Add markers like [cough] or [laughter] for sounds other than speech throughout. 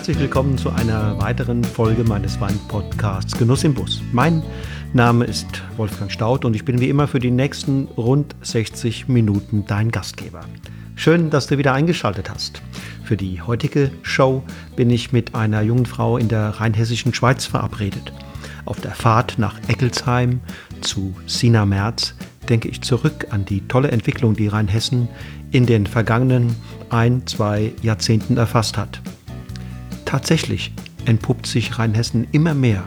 herzlich willkommen zu einer weiteren Folge meines Weinpodcasts Genuss im Bus. Mein Name ist Wolfgang Staud und ich bin wie immer für die nächsten rund 60 Minuten dein Gastgeber. Schön, dass du wieder eingeschaltet hast. Für die heutige Show bin ich mit einer jungen Frau in der rheinhessischen Schweiz verabredet. Auf der Fahrt nach Eckelsheim zu Sina Merz denke ich zurück an die tolle Entwicklung, die Rheinhessen in den vergangenen ein, zwei Jahrzehnten erfasst hat. Tatsächlich entpuppt sich Rheinhessen immer mehr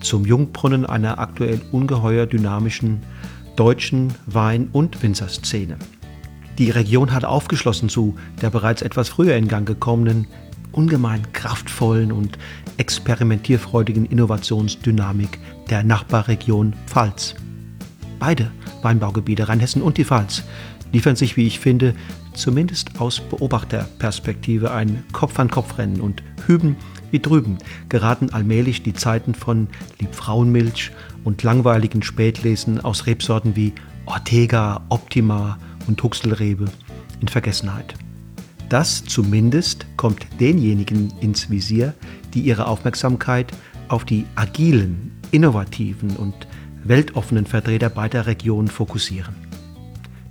zum Jungbrunnen einer aktuell ungeheuer dynamischen deutschen Wein- und Winzerszene. Die Region hat aufgeschlossen zu der bereits etwas früher in Gang gekommenen, ungemein kraftvollen und experimentierfreudigen Innovationsdynamik der Nachbarregion Pfalz. Beide Weinbaugebiete Rheinhessen und die Pfalz liefern sich, wie ich finde, zumindest aus Beobachterperspektive ein Kopf-an-Kopf-Rennen und hüben wie drüben geraten allmählich die Zeiten von Liebfrauenmilch und langweiligen Spätlesen aus Rebsorten wie Ortega, Optima und Huxelrebe in Vergessenheit. Das zumindest kommt denjenigen ins Visier, die ihre Aufmerksamkeit auf die agilen, innovativen und weltoffenen Vertreter beider Regionen fokussieren.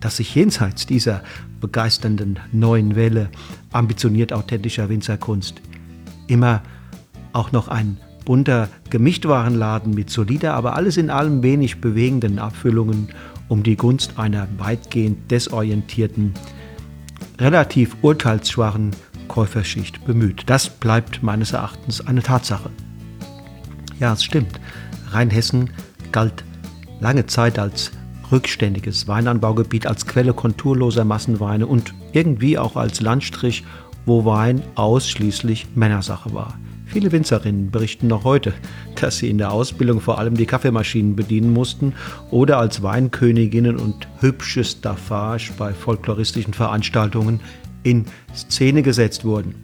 Dass sich jenseits dieser begeisternden neuen Welle ambitioniert authentischer Winzerkunst immer auch noch ein bunter Gemischtwarenladen mit solider, aber alles in allem wenig bewegenden Abfüllungen um die Gunst einer weitgehend desorientierten, relativ urteilsschwachen Käuferschicht bemüht. Das bleibt meines Erachtens eine Tatsache. Ja, es stimmt. Rheinhessen galt lange Zeit als rückständiges Weinanbaugebiet, als Quelle konturloser Massenweine und irgendwie auch als Landstrich, wo Wein ausschließlich Männersache war. Viele Winzerinnen berichten noch heute, dass sie in der Ausbildung vor allem die Kaffeemaschinen bedienen mussten oder als Weinköniginnen und hübsche Staffage bei folkloristischen Veranstaltungen in Szene gesetzt wurden.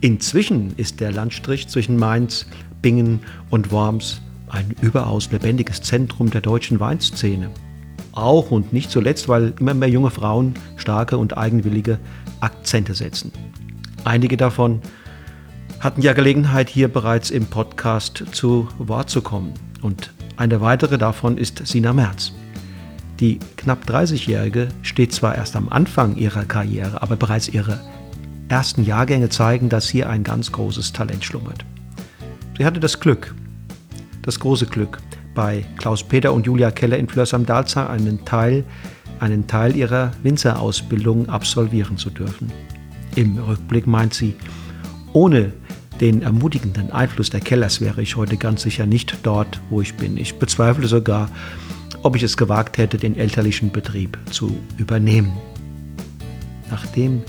Inzwischen ist der Landstrich zwischen Mainz, Bingen und Worms ein überaus lebendiges Zentrum der deutschen Weinszene. Auch und nicht zuletzt, weil immer mehr junge Frauen starke und eigenwillige Akzente setzen. Einige davon hatten ja Gelegenheit, hier bereits im Podcast zu Wort zu kommen. Und eine weitere davon ist Sina Merz. Die knapp 30-Jährige steht zwar erst am Anfang ihrer Karriere, aber bereits ihre ersten Jahrgänge zeigen, dass hier ein ganz großes Talent schlummert. Sie hatte das Glück, das große Glück, bei Klaus Peter und Julia Keller in Flörs am Dalzar einen Teil, einen Teil ihrer Winzerausbildung absolvieren zu dürfen. Im Rückblick meint sie, ohne den ermutigenden Einfluss der Kellers wäre ich heute ganz sicher nicht dort, wo ich bin. Ich bezweifle sogar, ob ich es gewagt hätte, den elterlichen Betrieb zu übernehmen. Nachdem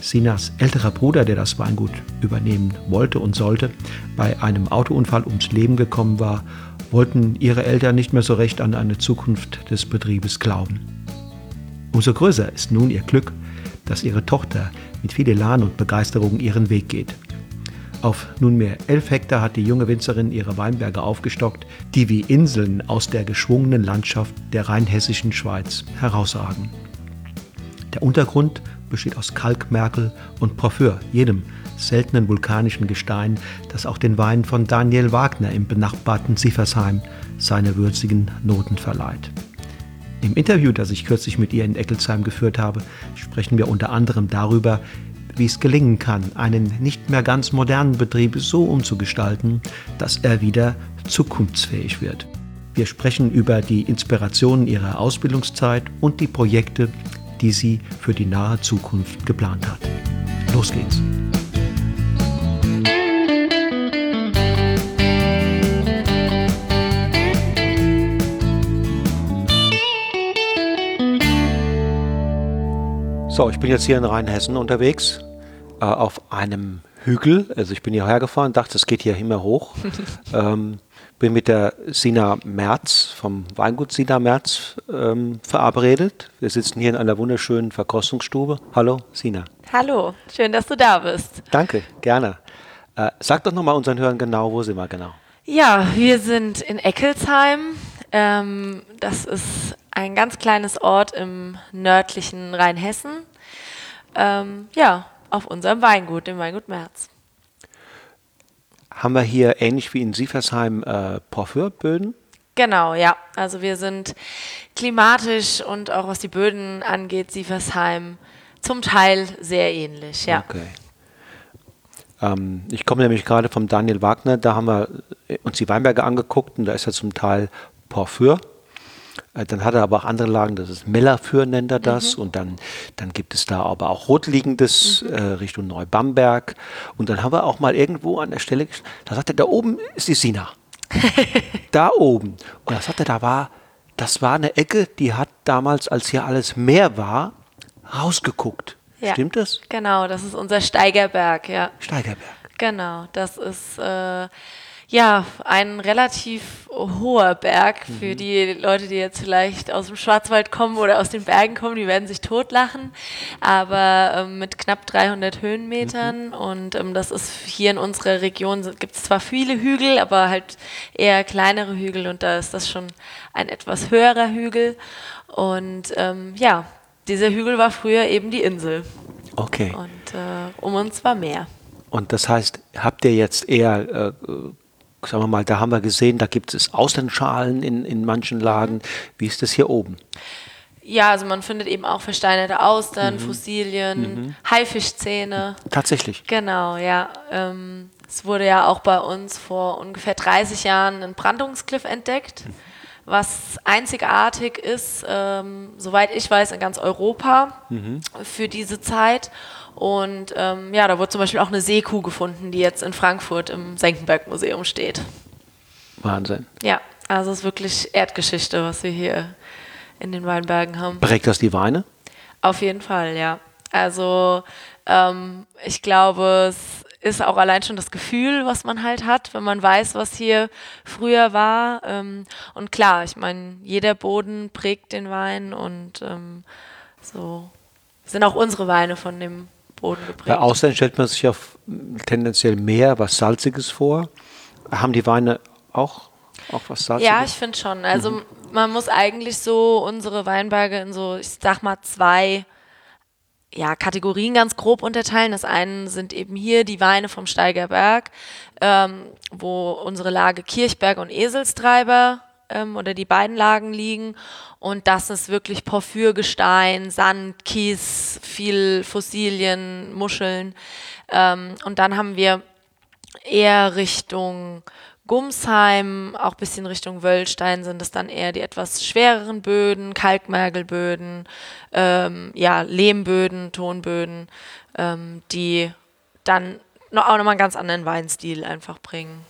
Sinas älterer Bruder, der das Weingut übernehmen wollte und sollte, bei einem Autounfall ums Leben gekommen war, wollten ihre Eltern nicht mehr so recht an eine Zukunft des Betriebes glauben. Umso größer ist nun ihr Glück, dass ihre Tochter mit viel Elan und Begeisterung ihren Weg geht. Auf nunmehr elf Hektar hat die junge Winzerin ihre Weinberge aufgestockt, die wie Inseln aus der geschwungenen Landschaft der rheinhessischen Schweiz herausragen. Der Untergrund besteht aus Kalkmerkel und Porphyr, jedem seltenen vulkanischen Gestein, das auch den Wein von Daniel Wagner im benachbarten Siefersheim seine würzigen Noten verleiht. Im Interview, das ich kürzlich mit ihr in Eckelsheim geführt habe, sprechen wir unter anderem darüber, wie es gelingen kann, einen nicht mehr ganz modernen Betrieb so umzugestalten, dass er wieder zukunftsfähig wird. Wir sprechen über die Inspirationen ihrer Ausbildungszeit und die Projekte, die sie für die nahe Zukunft geplant hat. Los geht's! So, ich bin jetzt hier in Rheinhessen unterwegs, äh, auf einem Hügel. Also ich bin hierher gefahren, dachte, es geht hier immer hoch. [laughs] ähm, bin mit der Sina Merz vom Weingut Sina Merz ähm, verabredet. Wir sitzen hier in einer wunderschönen Verkostungsstube. Hallo, Sina. Hallo, schön, dass du da bist. Danke, gerne. Äh, sag doch nochmal unseren Hörern genau, wo sind wir genau? Ja, wir sind in Eckelsheim. Ähm, das ist ein ganz kleines Ort im nördlichen Rheinhessen. Ähm, ja, auf unserem Weingut, dem Weingut Merz. Haben wir hier ähnlich wie in Sieversheim äh, Porphyrböden. Genau, ja. Also wir sind klimatisch und auch was die Böden angeht, Sieversheim zum Teil sehr ähnlich, ja. Okay. Ähm, ich komme nämlich gerade vom Daniel Wagner, da haben wir uns die Weinberge angeguckt und da ist ja zum Teil Porphyr. Äh, dann hat er aber auch andere Lagen, das ist Mellafür nennt er das. Mhm. Und dann, dann gibt es da aber auch Rotliegendes mhm. äh, Richtung Neubamberg. Und dann haben wir auch mal irgendwo an der Stelle, da sagt er, da oben ist die Sina. [laughs] da oben. Und das sagte, da war, das war eine Ecke, die hat damals, als hier alles Meer war, rausgeguckt. Ja, Stimmt das? Genau, das ist unser Steigerberg, ja. Steigerberg. Genau, das ist äh, ja, ein relativ hoher Berg für mhm. die Leute, die jetzt vielleicht aus dem Schwarzwald kommen oder aus den Bergen kommen, die werden sich totlachen. Aber ähm, mit knapp 300 Höhenmetern mhm. und ähm, das ist hier in unserer Region, gibt es zwar viele Hügel, aber halt eher kleinere Hügel und da ist das schon ein etwas höherer Hügel. Und ähm, ja, dieser Hügel war früher eben die Insel. Okay. Und äh, um uns war mehr. Und das heißt, habt ihr jetzt eher äh, sagen wir mal, da haben wir gesehen, da gibt es Außenschalen in, in manchen Lagen. Wie ist das hier oben? Ja, also man findet eben auch versteinerte Austern, mhm. Fossilien, mhm. Haifischzähne. Tatsächlich. Genau, ja. Ähm, es wurde ja auch bei uns vor ungefähr 30 Jahren ein Brandungskliff entdeckt, was einzigartig ist, ähm, soweit ich weiß, in ganz Europa mhm. für diese Zeit. Und ähm, ja, da wurde zum Beispiel auch eine Seekuh gefunden, die jetzt in Frankfurt im Senckenberg-Museum steht. Wahnsinn. Ja, also es ist wirklich Erdgeschichte, was wir hier in den Weinbergen haben. Prägt das die Weine? Auf jeden Fall, ja. Also ähm, ich glaube, es ist auch allein schon das Gefühl, was man halt hat, wenn man weiß, was hier früher war. Ähm, und klar, ich meine, jeder Boden prägt den Wein und ähm, so sind auch unsere Weine von dem Boden geprägt. Bei Austern stellt man sich ja tendenziell mehr was Salziges vor. Haben die Weine auch, auch was Salziges? Ja, ich finde schon. Also mhm. man muss eigentlich so unsere Weinberge in so, ich sag mal, zwei ja, Kategorien ganz grob unterteilen. Das eine sind eben hier die Weine vom Steigerberg, ähm, wo unsere Lage Kirchberg und Eselstreiber ähm, oder die beiden Lagen liegen. Und das ist wirklich Porphyrgestein, Sand, Kies, viel Fossilien, Muscheln. Ähm, und dann haben wir eher Richtung Gumsheim, auch ein bisschen Richtung Wöllstein sind es dann eher die etwas schwereren Böden, Kalkmergelböden, ähm, ja, Lehmböden, Tonböden, ähm, die dann auch nochmal einen ganz anderen Weinstil einfach bringen.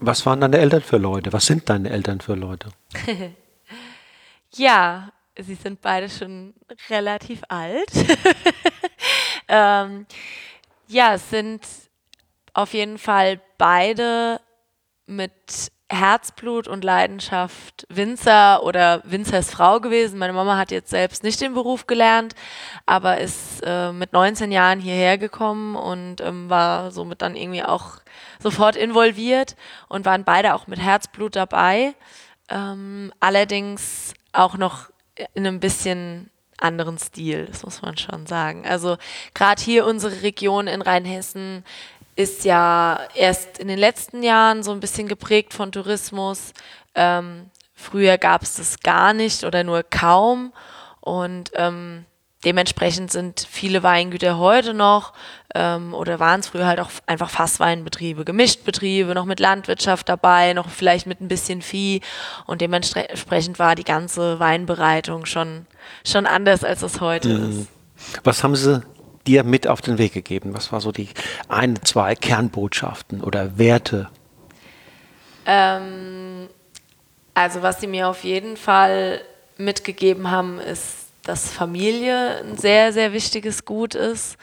Was waren deine Eltern für Leute? Was sind deine Eltern für Leute? [laughs] ja, sie sind beide schon relativ alt. [laughs] ähm, ja, sind auf jeden Fall beide mit Herzblut und Leidenschaft Winzer oder Winzers Frau gewesen. Meine Mama hat jetzt selbst nicht den Beruf gelernt, aber ist äh, mit 19 Jahren hierher gekommen und ähm, war somit dann irgendwie auch sofort involviert und waren beide auch mit Herzblut dabei. Ähm, allerdings auch noch in einem bisschen anderen Stil, das muss man schon sagen. Also gerade hier unsere Region in Rheinhessen ist ja erst in den letzten Jahren so ein bisschen geprägt von Tourismus. Ähm, früher gab es das gar nicht oder nur kaum. Und ähm, dementsprechend sind viele Weingüter heute noch ähm, oder waren es früher halt auch einfach Fassweinbetriebe, Gemischtbetriebe, noch mit Landwirtschaft dabei, noch vielleicht mit ein bisschen Vieh. Und dementsprechend war die ganze Weinbereitung schon, schon anders, als es heute mhm. ist. Was haben Sie dir mit auf den Weg gegeben? Was war so die ein, zwei Kernbotschaften oder Werte? Ähm, also was sie mir auf jeden Fall mitgegeben haben, ist, dass Familie ein sehr, sehr wichtiges Gut ist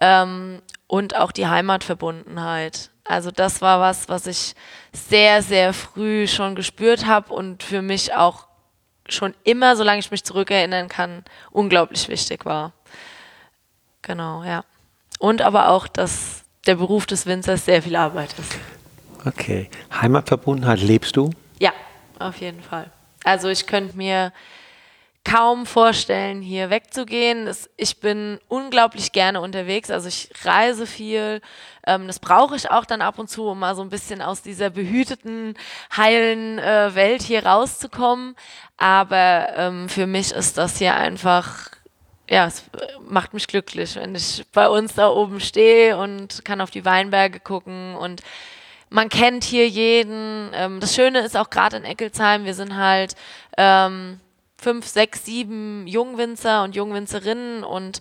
ähm, und auch die Heimatverbundenheit. Also das war was, was ich sehr, sehr früh schon gespürt habe und für mich auch schon immer, solange ich mich zurückerinnern kann, unglaublich wichtig war. Genau, ja. Und aber auch, dass der Beruf des Winzers sehr viel Arbeit ist. Okay. Heimatverbundenheit lebst du? Ja, auf jeden Fall. Also ich könnte mir kaum vorstellen, hier wegzugehen. Ich bin unglaublich gerne unterwegs, also ich reise viel. Ähm, das brauche ich auch dann ab und zu, um mal so ein bisschen aus dieser behüteten, heilen äh, Welt hier rauszukommen. Aber ähm, für mich ist das hier einfach ja, es macht mich glücklich, wenn ich bei uns da oben stehe und kann auf die Weinberge gucken und man kennt hier jeden. Ähm, das Schöne ist auch gerade in Eckelsheim, wir sind halt ähm, fünf, sechs, sieben Jungwinzer und Jungwinzerinnen und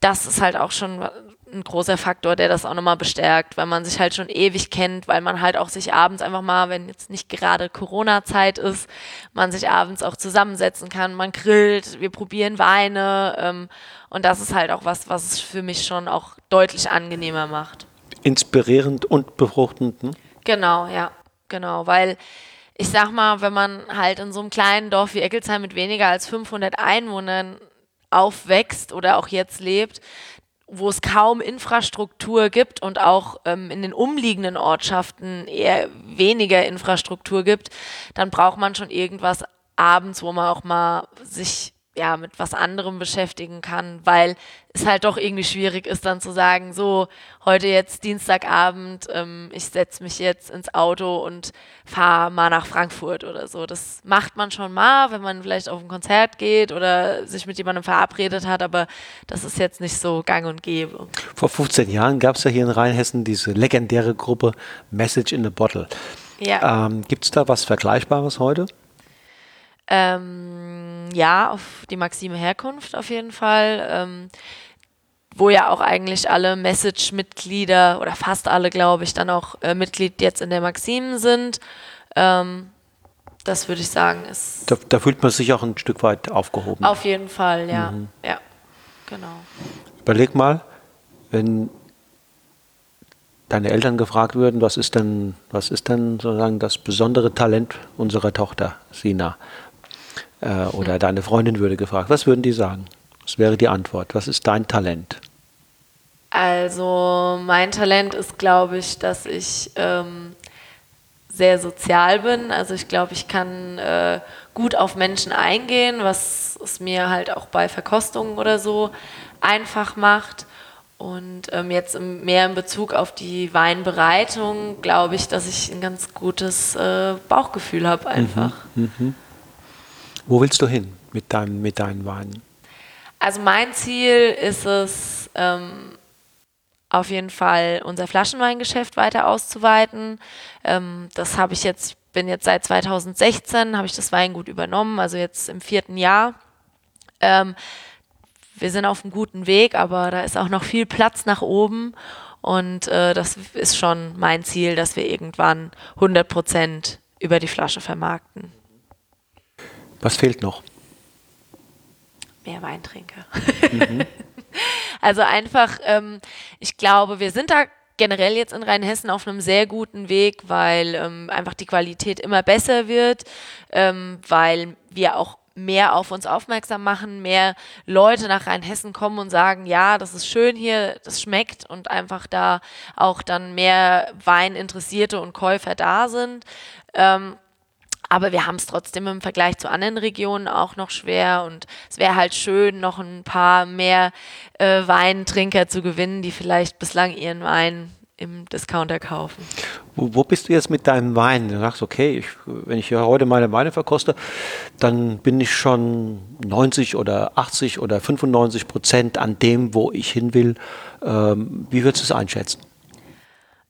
das ist halt auch schon ein großer Faktor, der das auch nochmal bestärkt, weil man sich halt schon ewig kennt, weil man halt auch sich abends einfach mal, wenn jetzt nicht gerade Corona-Zeit ist, man sich abends auch zusammensetzen kann, man grillt, wir probieren Weine ähm, und das ist halt auch was, was es für mich schon auch deutlich angenehmer macht. Inspirierend und befruchtend, ne? Genau, ja, genau, weil ich sag mal, wenn man halt in so einem kleinen Dorf wie Eckelsheim mit weniger als 500 Einwohnern aufwächst oder auch jetzt lebt, wo es kaum Infrastruktur gibt und auch ähm, in den umliegenden Ortschaften eher weniger Infrastruktur gibt, dann braucht man schon irgendwas abends, wo man auch mal sich ja, mit was anderem beschäftigen kann, weil es halt doch irgendwie schwierig ist, dann zu sagen, so, heute jetzt Dienstagabend, ähm, ich setze mich jetzt ins Auto und fahre mal nach Frankfurt oder so. Das macht man schon mal, wenn man vielleicht auf ein Konzert geht oder sich mit jemandem verabredet hat, aber das ist jetzt nicht so gang und gäbe. Vor 15 Jahren gab es ja hier in Rheinhessen diese legendäre Gruppe Message in a Bottle. Ja. Ähm, Gibt es da was Vergleichbares heute? Ähm, ja, auf die Maxime Herkunft auf jeden Fall. Ähm, wo ja auch eigentlich alle Message-Mitglieder oder fast alle, glaube ich, dann auch äh, Mitglied jetzt in der Maxime sind. Ähm, das würde ich sagen, ist. Da, da, fühlt man sich auch ein Stück weit aufgehoben. Auf jeden Fall, ja. Mhm. Ja, genau. Überleg mal, wenn deine Eltern gefragt würden, was ist denn, was ist denn sozusagen das besondere Talent unserer Tochter, Sina? Äh, oder deine Freundin würde gefragt, was würden die sagen? Was wäre die Antwort? Was ist dein Talent? Also mein Talent ist, glaube ich, dass ich ähm, sehr sozial bin. Also ich glaube, ich kann äh, gut auf Menschen eingehen, was es mir halt auch bei Verkostungen oder so einfach macht. Und ähm, jetzt im, mehr in Bezug auf die Weinbereitung glaube ich, dass ich ein ganz gutes äh, Bauchgefühl habe einfach. Mhm, mh. Wo willst du hin mit, deinem, mit deinen Weinen? Also mein Ziel ist es, ähm, auf jeden Fall unser Flaschenweingeschäft weiter auszuweiten. Ähm, das habe ich jetzt, bin jetzt seit 2016, habe ich das Weingut übernommen, also jetzt im vierten Jahr. Ähm, wir sind auf einem guten Weg, aber da ist auch noch viel Platz nach oben. Und äh, das ist schon mein Ziel, dass wir irgendwann 100 Prozent über die Flasche vermarkten. Was fehlt noch? Mehr Weintrinker. Mhm. [laughs] also einfach, ähm, ich glaube, wir sind da generell jetzt in Rheinhessen auf einem sehr guten Weg, weil ähm, einfach die Qualität immer besser wird, ähm, weil wir auch mehr auf uns aufmerksam machen, mehr Leute nach Rheinhessen kommen und sagen, ja, das ist schön hier, das schmeckt und einfach da auch dann mehr Weininteressierte und Käufer da sind. Ähm, aber wir haben es trotzdem im Vergleich zu anderen Regionen auch noch schwer und es wäre halt schön, noch ein paar mehr äh, Weintrinker zu gewinnen, die vielleicht bislang ihren Wein im Discounter kaufen. Wo, wo, bist du jetzt mit deinem Wein? Du sagst, okay, ich, wenn ich heute meine Weine verkoste, dann bin ich schon 90 oder 80 oder 95 Prozent an dem, wo ich hin will. Ähm, wie würdest du es einschätzen?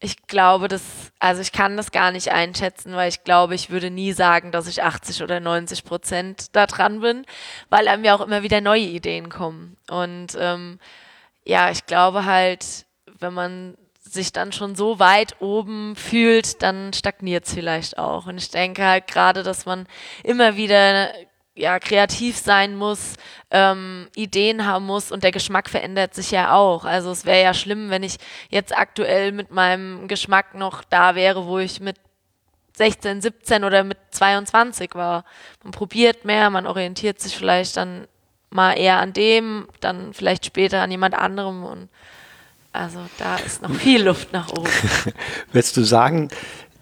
Ich glaube, das, also ich kann das gar nicht einschätzen, weil ich glaube, ich würde nie sagen, dass ich 80 oder 90 Prozent da dran bin, weil einem ja auch immer wieder neue Ideen kommen. Und ähm, ja, ich glaube halt, wenn man sich dann schon so weit oben fühlt, dann stagniert es vielleicht auch. Und ich denke halt gerade, dass man immer wieder ja, kreativ sein muss, ähm, Ideen haben muss und der Geschmack verändert sich ja auch. Also es wäre ja schlimm, wenn ich jetzt aktuell mit meinem Geschmack noch da wäre, wo ich mit 16, 17 oder mit 22 war. Man probiert mehr, man orientiert sich vielleicht dann mal eher an dem, dann vielleicht später an jemand anderem und also da ist noch viel Luft nach oben. [laughs] Willst du sagen,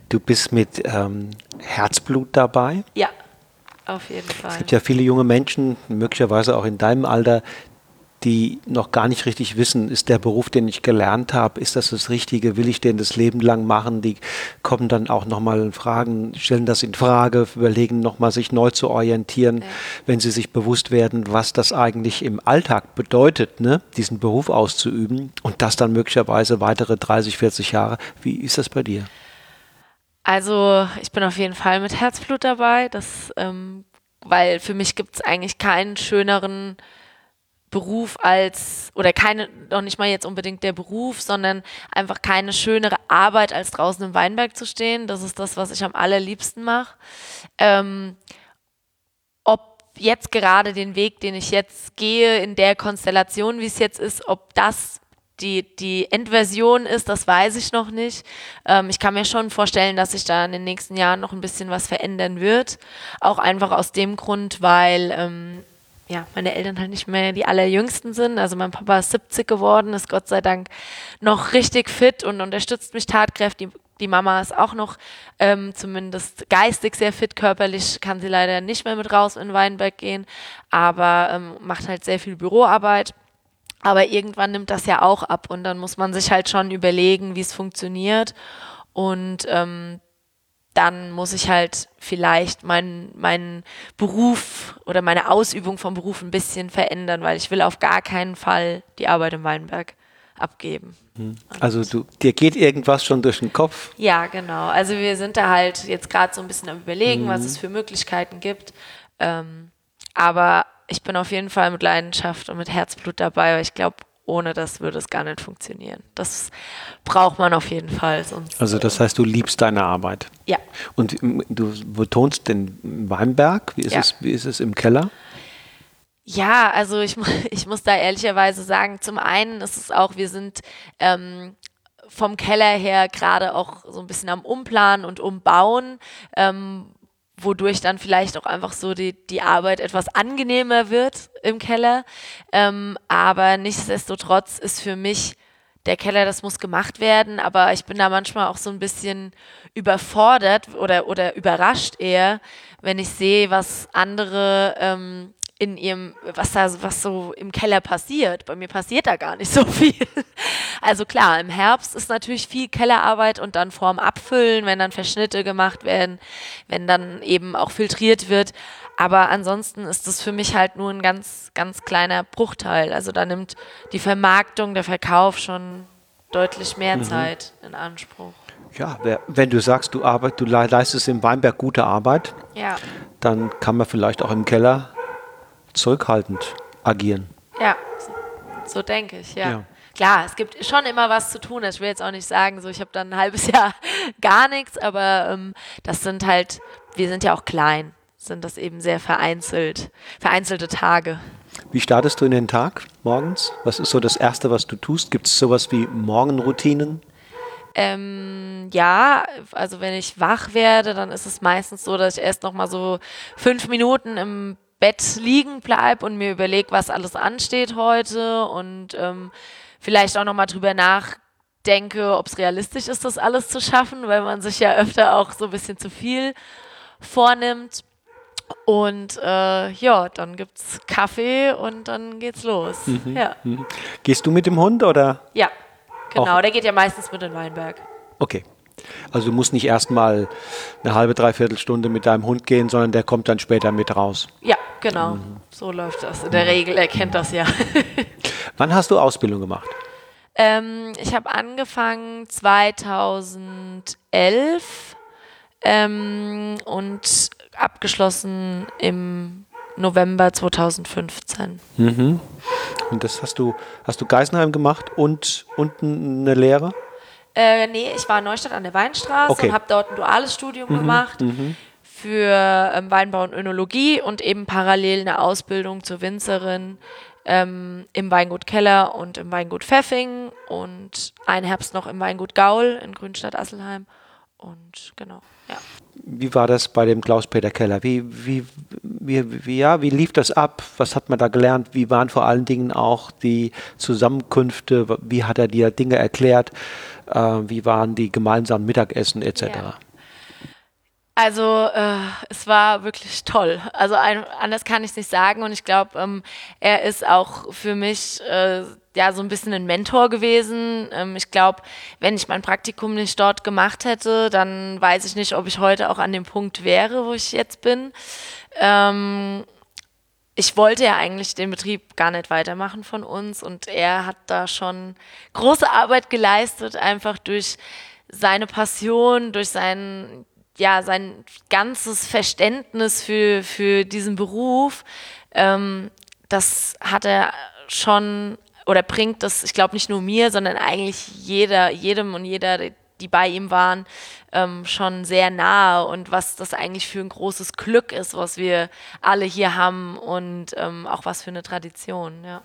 du bist mit ähm, Herzblut dabei? Ja. Auf jeden Fall. Es gibt ja viele junge Menschen, möglicherweise auch in deinem Alter, die noch gar nicht richtig wissen, ist der Beruf, den ich gelernt habe, ist das das Richtige, will ich den das Leben lang machen? Die kommen dann auch nochmal Fragen, stellen das in Frage, überlegen nochmal sich neu zu orientieren, ja. wenn sie sich bewusst werden, was das eigentlich im Alltag bedeutet, ne? diesen Beruf auszuüben und das dann möglicherweise weitere 30, 40 Jahre. Wie ist das bei dir? Also ich bin auf jeden Fall mit Herzblut dabei, das, ähm, weil für mich gibt es eigentlich keinen schöneren Beruf als, oder keine, noch nicht mal jetzt unbedingt der Beruf, sondern einfach keine schönere Arbeit, als draußen im Weinberg zu stehen. Das ist das, was ich am allerliebsten mache. Ähm, ob jetzt gerade den Weg, den ich jetzt gehe, in der Konstellation, wie es jetzt ist, ob das die, die Endversion ist, das weiß ich noch nicht. Ähm, ich kann mir schon vorstellen, dass sich da in den nächsten Jahren noch ein bisschen was verändern wird. Auch einfach aus dem Grund, weil ähm, ja, meine Eltern halt nicht mehr die allerjüngsten sind. Also mein Papa ist 70 geworden, ist Gott sei Dank noch richtig fit und unterstützt mich tatkräftig. Die, Mama ist auch noch ähm, zumindest geistig sehr fit, körperlich kann sie leider nicht mehr mit raus in Weinberg gehen, aber ähm, macht halt sehr viel Büroarbeit. Aber irgendwann nimmt das ja auch ab und dann muss man sich halt schon überlegen, wie es funktioniert. Und ähm, dann muss ich halt vielleicht meinen mein Beruf oder meine Ausübung vom Beruf ein bisschen verändern, weil ich will auf gar keinen Fall die Arbeit im Weinberg abgeben. Hm. Also du, dir geht irgendwas schon durch den Kopf? Ja, genau. Also wir sind da halt jetzt gerade so ein bisschen am überlegen, mhm. was es für Möglichkeiten gibt. Ähm, aber ich bin auf jeden Fall mit Leidenschaft und mit Herzblut dabei, weil ich glaube, ohne das würde es gar nicht funktionieren. Das braucht man auf jeden Fall. Also das heißt, du liebst deine Arbeit. Ja. Und du betonst den Weinberg. Wie ist, ja. es, wie ist es im Keller? Ja, also ich, [laughs] ich muss da ehrlicherweise sagen, zum einen ist es auch, wir sind ähm, vom Keller her gerade auch so ein bisschen am Umplanen und Umbauen. Ähm, wodurch dann vielleicht auch einfach so die, die Arbeit etwas angenehmer wird im Keller. Ähm, aber nichtsdestotrotz ist für mich der Keller, das muss gemacht werden, aber ich bin da manchmal auch so ein bisschen überfordert oder, oder überrascht eher, wenn ich sehe, was andere ähm, in ihrem, was da, was so im Keller passiert. Bei mir passiert da gar nicht so [laughs] viel. Also klar, im Herbst ist natürlich viel Kellerarbeit und dann vorm Abfüllen, wenn dann Verschnitte gemacht werden, wenn dann eben auch filtriert wird. Aber ansonsten ist das für mich halt nur ein ganz, ganz kleiner Bruchteil. Also da nimmt die Vermarktung, der Verkauf schon deutlich mehr mhm. Zeit in Anspruch. Ja, wenn du sagst, du, arbeit, du leistest im Weinberg gute Arbeit, ja. dann kann man vielleicht auch im Keller zurückhaltend agieren. Ja, so, denke ich, ja. ja. Klar, es gibt schon immer was zu tun. Ich will jetzt auch nicht sagen, so ich habe dann ein halbes [laughs] Jahr gar nichts, aber ähm, das sind halt, wir sind ja auch klein, sind das eben sehr vereinzelt, vereinzelte Tage. Wie startest du in den Tag morgens? Was ist so das Erste, was du tust? Gibt es sowas wie Morgenroutinen? Ähm, ja, also wenn ich wach werde, dann ist es meistens so, dass ich erst noch mal so fünf Minuten im Bett liegen bleibe und mir überlege, was alles ansteht heute und ähm, vielleicht auch nochmal drüber nachdenke, ob es realistisch ist, das alles zu schaffen, weil man sich ja öfter auch so ein bisschen zu viel vornimmt. Und äh, ja, dann gibt es Kaffee und dann geht's los. Mhm. Ja. Mhm. Gehst du mit dem Hund oder? Ja, genau. Auch? Der geht ja meistens mit in Weinberg. Okay. Also du musst nicht erstmal eine halbe, dreiviertel Stunde mit deinem Hund gehen, sondern der kommt dann später mit raus. Ja, genau. Mhm. So läuft das. In der Regel, er kennt das ja. [laughs] Wann hast du Ausbildung gemacht? Ähm, ich habe angefangen 2011 ähm, und abgeschlossen im November 2015. Mhm. Und das hast du, hast du Geisenheim gemacht und, und eine Lehre? Äh, nee, ich war in Neustadt an der Weinstraße okay. und habe dort ein duales Studium mhm, gemacht mhm. Für ähm, Weinbau und Önologie und eben parallel eine Ausbildung zur Winzerin ähm, im Weingut Keller und im Weingut Pfeffing und einen Herbst noch im Weingut Gaul in Grünstadt-Asselheim. Und genau, ja. Wie war das bei dem Klaus-Peter Keller? Wie, wie, wie, wie, ja, wie lief das ab? Was hat man da gelernt? Wie waren vor allen Dingen auch die Zusammenkünfte? Wie hat er dir Dinge erklärt? Äh, wie waren die gemeinsamen Mittagessen etc.? Ja. Also äh, es war wirklich toll. Also ein, anders kann ich es nicht sagen. Und ich glaube, ähm, er ist auch für mich äh, ja so ein bisschen ein Mentor gewesen. Ähm, ich glaube, wenn ich mein Praktikum nicht dort gemacht hätte, dann weiß ich nicht, ob ich heute auch an dem Punkt wäre, wo ich jetzt bin. Ähm, ich wollte ja eigentlich den Betrieb gar nicht weitermachen von uns und er hat da schon große Arbeit geleistet, einfach durch seine Passion, durch sein ja, sein ganzes Verständnis für, für diesen Beruf, ähm, das hat er schon oder bringt das, ich glaube nicht nur mir, sondern eigentlich jeder, jedem und jeder, die bei ihm waren, ähm, schon sehr nahe und was das eigentlich für ein großes Glück ist, was wir alle hier haben und ähm, auch was für eine Tradition, ja.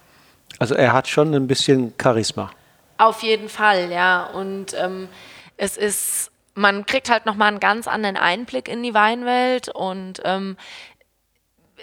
Also er hat schon ein bisschen Charisma. Auf jeden Fall, ja. Und ähm, es ist man kriegt halt nochmal einen ganz anderen Einblick in die Weinwelt und ähm,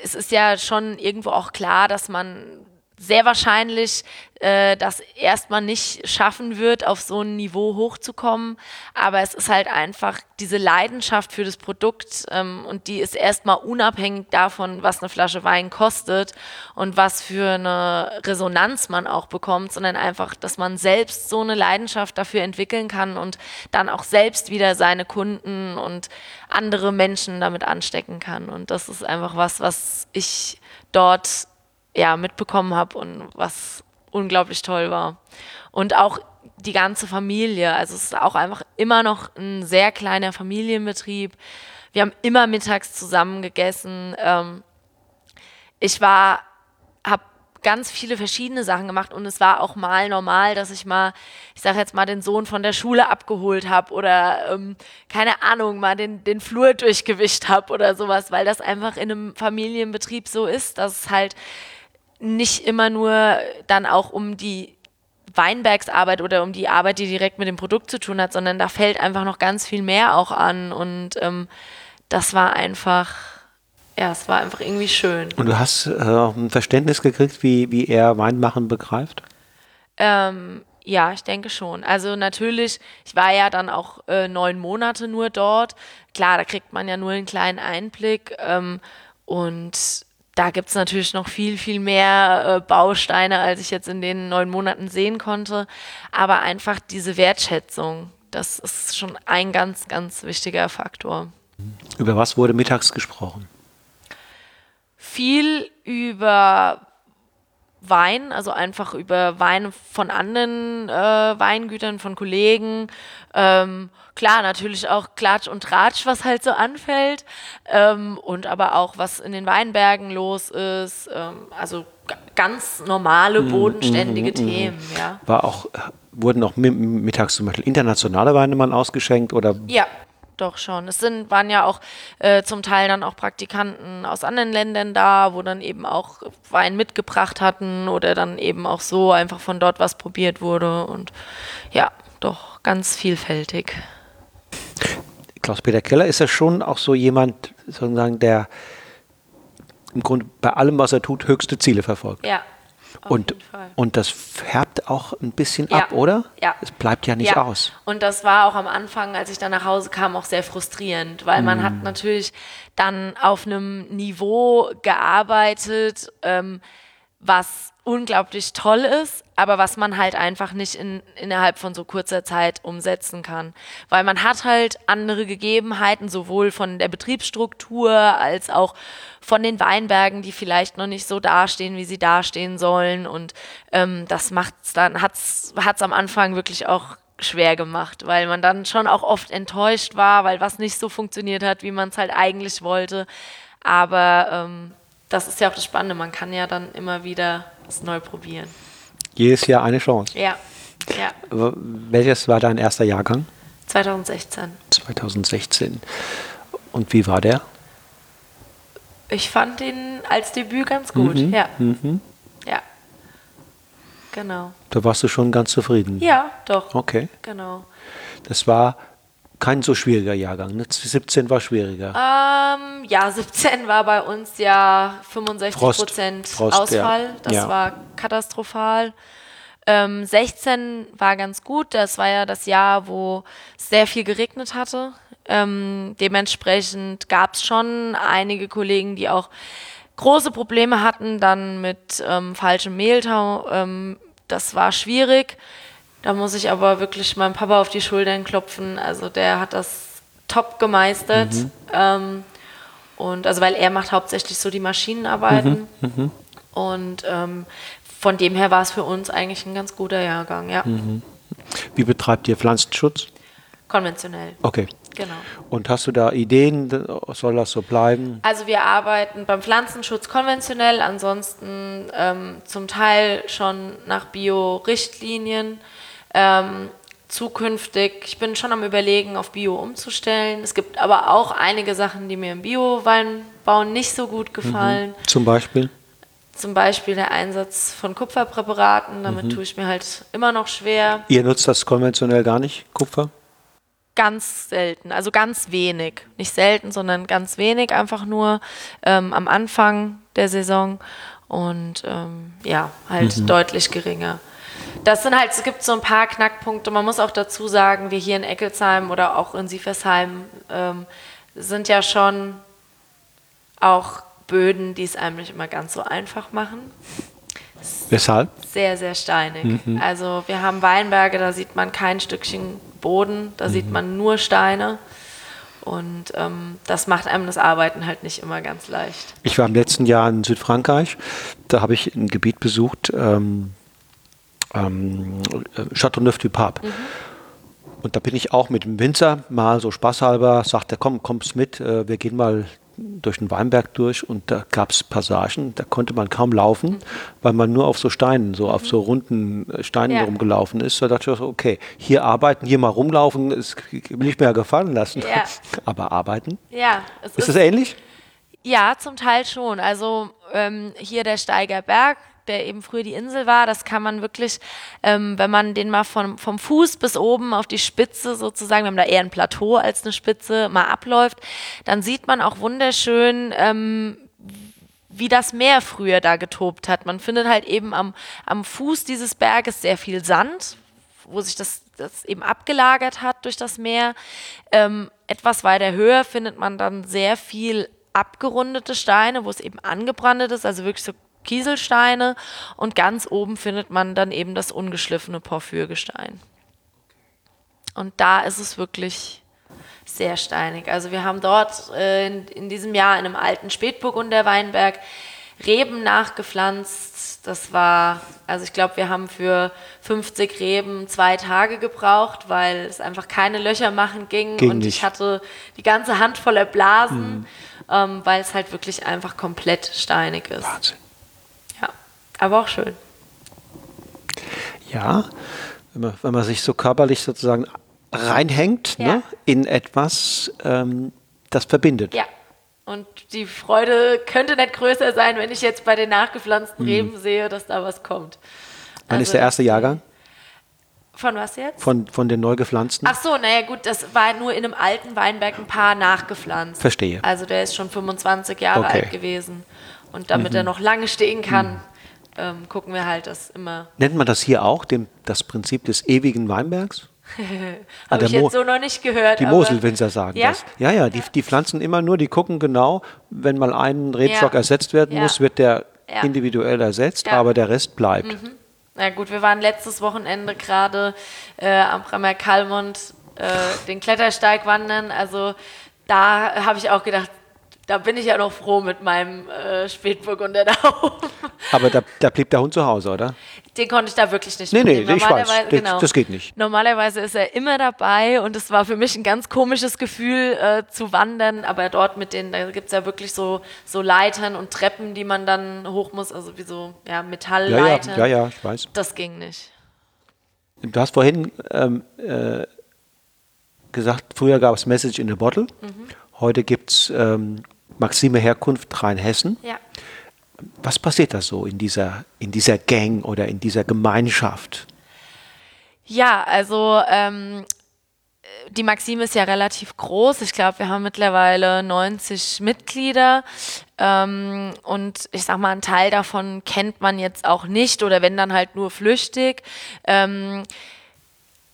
es ist ja schon irgendwo auch klar, dass man sehr wahrscheinlich äh, das erstmal nicht schaffen wird, auf so ein Niveau hochzukommen. Aber es ist halt einfach diese Leidenschaft für das Produkt ähm, und die ist erstmal unabhängig davon, was eine Flasche Wein kostet und was für eine Resonanz man auch bekommt, sondern einfach, dass man selbst so eine Leidenschaft dafür entwickeln kann und dann auch selbst wieder seine Kunden und andere Menschen damit anstecken kann. Und das ist einfach was, was ich dort ja, mitbekommen habe und was unglaublich toll war. Und auch die ganze Familie. Also es ist auch einfach immer noch ein sehr kleiner Familienbetrieb. Wir haben immer mittags zusammen gegessen. Ähm, ich war, habe ganz viele verschiedene Sachen gemacht und es war auch mal normal, dass ich mal, ich sage jetzt mal, den Sohn von der Schule abgeholt habe oder ähm, keine Ahnung, mal den, den Flur durchgewischt habe oder sowas, weil das einfach in einem Familienbetrieb so ist, dass es halt nicht immer nur dann auch um die Weinbergsarbeit oder um die Arbeit, die direkt mit dem Produkt zu tun hat, sondern da fällt einfach noch ganz viel mehr auch an und ähm, das war einfach, ja, es war einfach irgendwie schön. Und du hast äh, ein Verständnis gekriegt, wie, wie er Weinmachen begreift? Ähm, ja, ich denke schon. Also natürlich, ich war ja dann auch äh, neun Monate nur dort. Klar, da kriegt man ja nur einen kleinen Einblick ähm, und da gibt es natürlich noch viel, viel mehr äh, Bausteine, als ich jetzt in den neun Monaten sehen konnte. Aber einfach diese Wertschätzung, das ist schon ein ganz, ganz wichtiger Faktor. Über was wurde mittags gesprochen? Viel über Wein, also einfach über Wein von anderen äh, Weingütern, von Kollegen. Ähm, klar, natürlich auch Klatsch und Tratsch, was halt so anfällt. Ähm, und aber auch, was in den Weinbergen los ist. Ähm, also ganz normale, mhm, bodenständige mm, mm, Themen, mm. ja. War auch, wurden auch mittags zum Beispiel internationale Weine mal ausgeschenkt oder? Ja, doch schon. Es sind, waren ja auch äh, zum Teil dann auch Praktikanten aus anderen Ländern da, wo dann eben auch Wein mitgebracht hatten oder dann eben auch so einfach von dort was probiert wurde. Und ja, doch ganz vielfältig. Klaus-Peter Keller ist ja schon auch so jemand, sozusagen, der im Grunde bei allem, was er tut, höchste Ziele verfolgt. Ja, und, und das färbt auch ein bisschen ja. ab, oder? Ja. Es bleibt ja nicht ja. aus. Und das war auch am Anfang, als ich dann nach Hause kam, auch sehr frustrierend, weil mm. man hat mm. natürlich dann auf einem Niveau gearbeitet, ähm, was unglaublich toll ist, aber was man halt einfach nicht in, innerhalb von so kurzer Zeit umsetzen kann. Weil man hat halt andere Gegebenheiten, sowohl von der Betriebsstruktur als auch von den Weinbergen, die vielleicht noch nicht so dastehen, wie sie dastehen sollen. Und ähm, das macht's dann, hat's, hat's am Anfang wirklich auch schwer gemacht, weil man dann schon auch oft enttäuscht war, weil was nicht so funktioniert hat, wie man es halt eigentlich wollte. Aber ähm, das ist ja auch das Spannende, man kann ja dann immer wieder es neu probieren. Jedes Jahr eine Chance. Ja. ja. Welches war dein erster Jahrgang? 2016. 2016. Und wie war der? Ich fand ihn als Debüt ganz gut, mhm. ja. Mhm. Ja. Genau. Da warst du schon ganz zufrieden. Ja, doch. Okay. Genau. Das war kein so schwieriger Jahrgang. Ne? 17 war schwieriger. Ähm, ja, 17 war bei uns ja 65 Frost, Prozent Frost, Ausfall. Ja. Das ja. war katastrophal. Ähm, 16 war ganz gut. Das war ja das Jahr, wo es sehr viel geregnet hatte. Ähm, dementsprechend gab es schon einige Kollegen, die auch große Probleme hatten dann mit ähm, falschem Mehltau. Ähm, das war schwierig. Da muss ich aber wirklich meinem Papa auf die Schultern klopfen. Also der hat das top gemeistert. Mhm. Ähm, und also weil er macht hauptsächlich so die Maschinenarbeiten. Mhm. Mhm. Und ähm, von dem her war es für uns eigentlich ein ganz guter Jahrgang, ja. Mhm. Wie betreibt ihr Pflanzenschutz? Konventionell. Okay. Genau. Und hast du da Ideen? Soll das so bleiben? Also wir arbeiten beim Pflanzenschutz konventionell, ansonsten ähm, zum Teil schon nach Bio-Richtlinien. Ähm, zukünftig, ich bin schon am Überlegen, auf Bio umzustellen. Es gibt aber auch einige Sachen, die mir im Bio-Weinbau nicht so gut gefallen. Mhm. Zum Beispiel? Zum Beispiel der Einsatz von Kupferpräparaten, damit mhm. tue ich mir halt immer noch schwer. Ihr nutzt das konventionell gar nicht, Kupfer? Ganz selten, also ganz wenig. Nicht selten, sondern ganz wenig, einfach nur ähm, am Anfang der Saison und ähm, ja, halt mhm. deutlich geringer. Das sind halt, es gibt so ein paar Knackpunkte. Man muss auch dazu sagen, wir hier in Eckelsheim oder auch in Sieversheim ähm, sind ja schon auch Böden, die es einem nicht immer ganz so einfach machen. Weshalb? Sehr, sehr steinig. Mhm. Also wir haben Weinberge, da sieht man kein Stückchen Boden, da mhm. sieht man nur Steine. Und ähm, das macht einem das Arbeiten halt nicht immer ganz leicht. Ich war im letzten Jahr in Südfrankreich. Da habe ich ein Gebiet besucht, ähm, ähm, Châteauneuf-du-Pape. Mhm. Und da bin ich auch mit dem Winzer mal so spaßhalber, sagt er, komm, kommst mit, äh, wir gehen mal durch den Weinberg durch und da gab es Passagen, da konnte man kaum laufen, mhm. weil man nur auf so Steinen, so auf so runden äh, Steinen ja. rumgelaufen ist. Da dachte ich so, okay, hier arbeiten, hier mal rumlaufen, ist nicht mehr gefallen lassen. Ja. [laughs] Aber arbeiten? Ja. ist, ist das ähnlich? Ja, zum Teil schon. Also ähm, hier der Steiger Berg, der eben früher die Insel war. Das kann man wirklich, ähm, wenn man den mal vom, vom Fuß bis oben auf die Spitze sozusagen, wir haben da eher ein Plateau als eine Spitze, mal abläuft, dann sieht man auch wunderschön, ähm, wie das Meer früher da getobt hat. Man findet halt eben am, am Fuß dieses Berges sehr viel Sand, wo sich das, das eben abgelagert hat durch das Meer. Ähm, etwas weiter höher findet man dann sehr viel abgerundete Steine, wo es eben angebrandet ist, also wirklich so Kieselsteine und ganz oben findet man dann eben das ungeschliffene Porphyrgestein. Und da ist es wirklich sehr steinig. Also wir haben dort äh, in, in, diesem Jahr in einem alten Spätburgunder Weinberg Reben nachgepflanzt. Das war, also ich glaube, wir haben für 50 Reben zwei Tage gebraucht, weil es einfach keine Löcher machen ging, ging und nicht. ich hatte die ganze Hand voller Blasen, mhm. ähm, weil es halt wirklich einfach komplett steinig ist. Wahnsinn aber auch schön. Ja, wenn man, wenn man sich so körperlich sozusagen reinhängt ja. ne, in etwas, ähm, das verbindet. Ja. Und die Freude könnte nicht größer sein, wenn ich jetzt bei den nachgepflanzten mhm. Reben sehe, dass da was kommt. Wann also, ist der erste Jahrgang? Von was jetzt? Von, von den neu gepflanzten? Ach so, naja gut, das war nur in einem alten Weinberg ein paar nachgepflanzt. Verstehe. Also der ist schon 25 Jahre okay. alt gewesen. Und damit mhm. er noch lange stehen kann, mhm ähm, gucken wir halt, dass immer. Nennt man das hier auch, dem, das Prinzip des ewigen Weinbergs? [laughs] ah, Habe ich jetzt so noch nicht gehört. Die Moselwinzer sagen ja? das. Ja, ja, die, die pflanzen immer nur, die gucken genau, wenn mal ein Rebstock ja. ersetzt werden ja. muss, wird der individuell ersetzt, aber der Rest bleibt. Mhm. Na gut, wir waren letztes Wochenende gerade äh, am Brammer Kalmund äh, den Klettersteig wandern. Also da habe ich auch gedacht, da bin ich ja noch froh mit meinem äh, Spätburgunder [laughs] da oben. Aber da, da, blieb der Hund zu Hause, oder? Den konnte ich da wirklich nicht Nee, mitnehmen. nee, ich weiß, das, genau. das, geht nicht. Normalerweise ist er immer dabei und es war für mich ein ganz komisches Gefühl äh, zu wandern, aber dort mit den, da gibt es ja wirklich so, so Leitern und Treppen, die man dann hoch muss, also wie so ja, Metallleitern. Ja, ja, ja, ja, ich weiß. Das ging nicht. Du hast vorhin ähm, äh, gesagt, früher gab es Message in a Bottle. Mhm. Heute gibt es ähm, Maxime Herkunft Rheinhessen. Ja. Was passiert da so in dieser, in dieser Gang oder in dieser Gemeinschaft? Ja, also ähm, die Maxime ist ja relativ groß. Ich glaube, wir haben mittlerweile 90 Mitglieder. Ähm, und ich sag mal, einen Teil davon kennt man jetzt auch nicht oder wenn dann halt nur flüchtig. Ähm,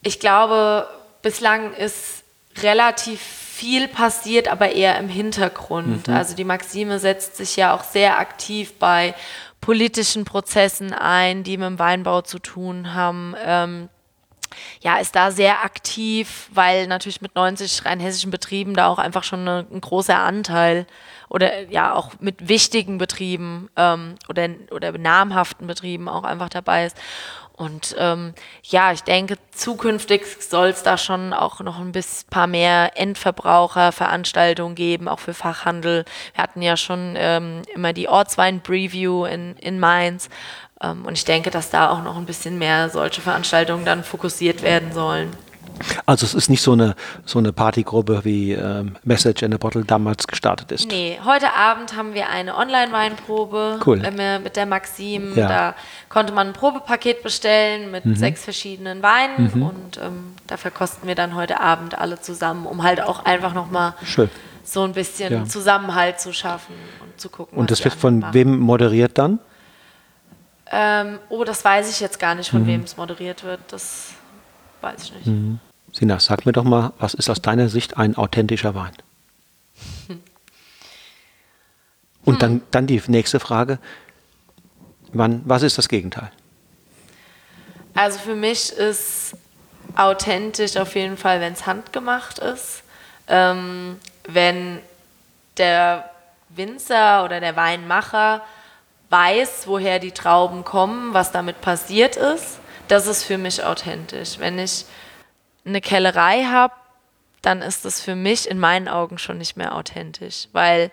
ich glaube, bislang ist relativ viel passiert, aber eher im Hintergrund. Mhm. Also die Maxime setzt sich ja auch sehr aktiv bei politischen Prozessen ein, die mit dem Weinbau zu tun haben. Ähm, ja, ist da sehr aktiv, weil natürlich mit 90 rein hessischen Betrieben da auch einfach schon eine, ein großer Anteil oder ja auch mit wichtigen Betrieben ähm, oder, oder namhaften Betrieben auch einfach dabei ist. Und ähm, ja, ich denke, zukünftig soll es da schon auch noch ein bisschen, paar mehr Endverbraucherveranstaltungen geben, auch für Fachhandel. Wir hatten ja schon ähm, immer die Ortswein-Preview in, in Mainz. Ähm, und ich denke, dass da auch noch ein bisschen mehr solche Veranstaltungen dann fokussiert werden sollen. Also es ist nicht so eine, so eine Partygruppe, wie ähm, Message in a Bottle damals gestartet ist. Nee, heute Abend haben wir eine Online-Weinprobe cool. äh, mit der Maxim. Ja. Da konnte man ein Probepaket bestellen mit mhm. sechs verschiedenen Weinen mhm. und ähm, da verkosten wir dann heute Abend alle zusammen, um halt auch einfach nochmal so ein bisschen ja. Zusammenhalt zu schaffen und zu gucken. Und das wird von machen. wem moderiert dann? Ähm, oh, das weiß ich jetzt gar nicht, von mhm. wem es moderiert wird. Das weiß ich nicht. Mhm. Sina, sag mir doch mal, was ist aus deiner Sicht ein authentischer Wein? Hm. [laughs] Und dann, dann die nächste Frage, wann, was ist das Gegenteil? Also für mich ist authentisch auf jeden Fall, wenn es handgemacht ist. Ähm, wenn der Winzer oder der Weinmacher weiß, woher die Trauben kommen, was damit passiert ist, das ist für mich authentisch. Wenn ich eine Kellerei habe, dann ist das für mich in meinen Augen schon nicht mehr authentisch, weil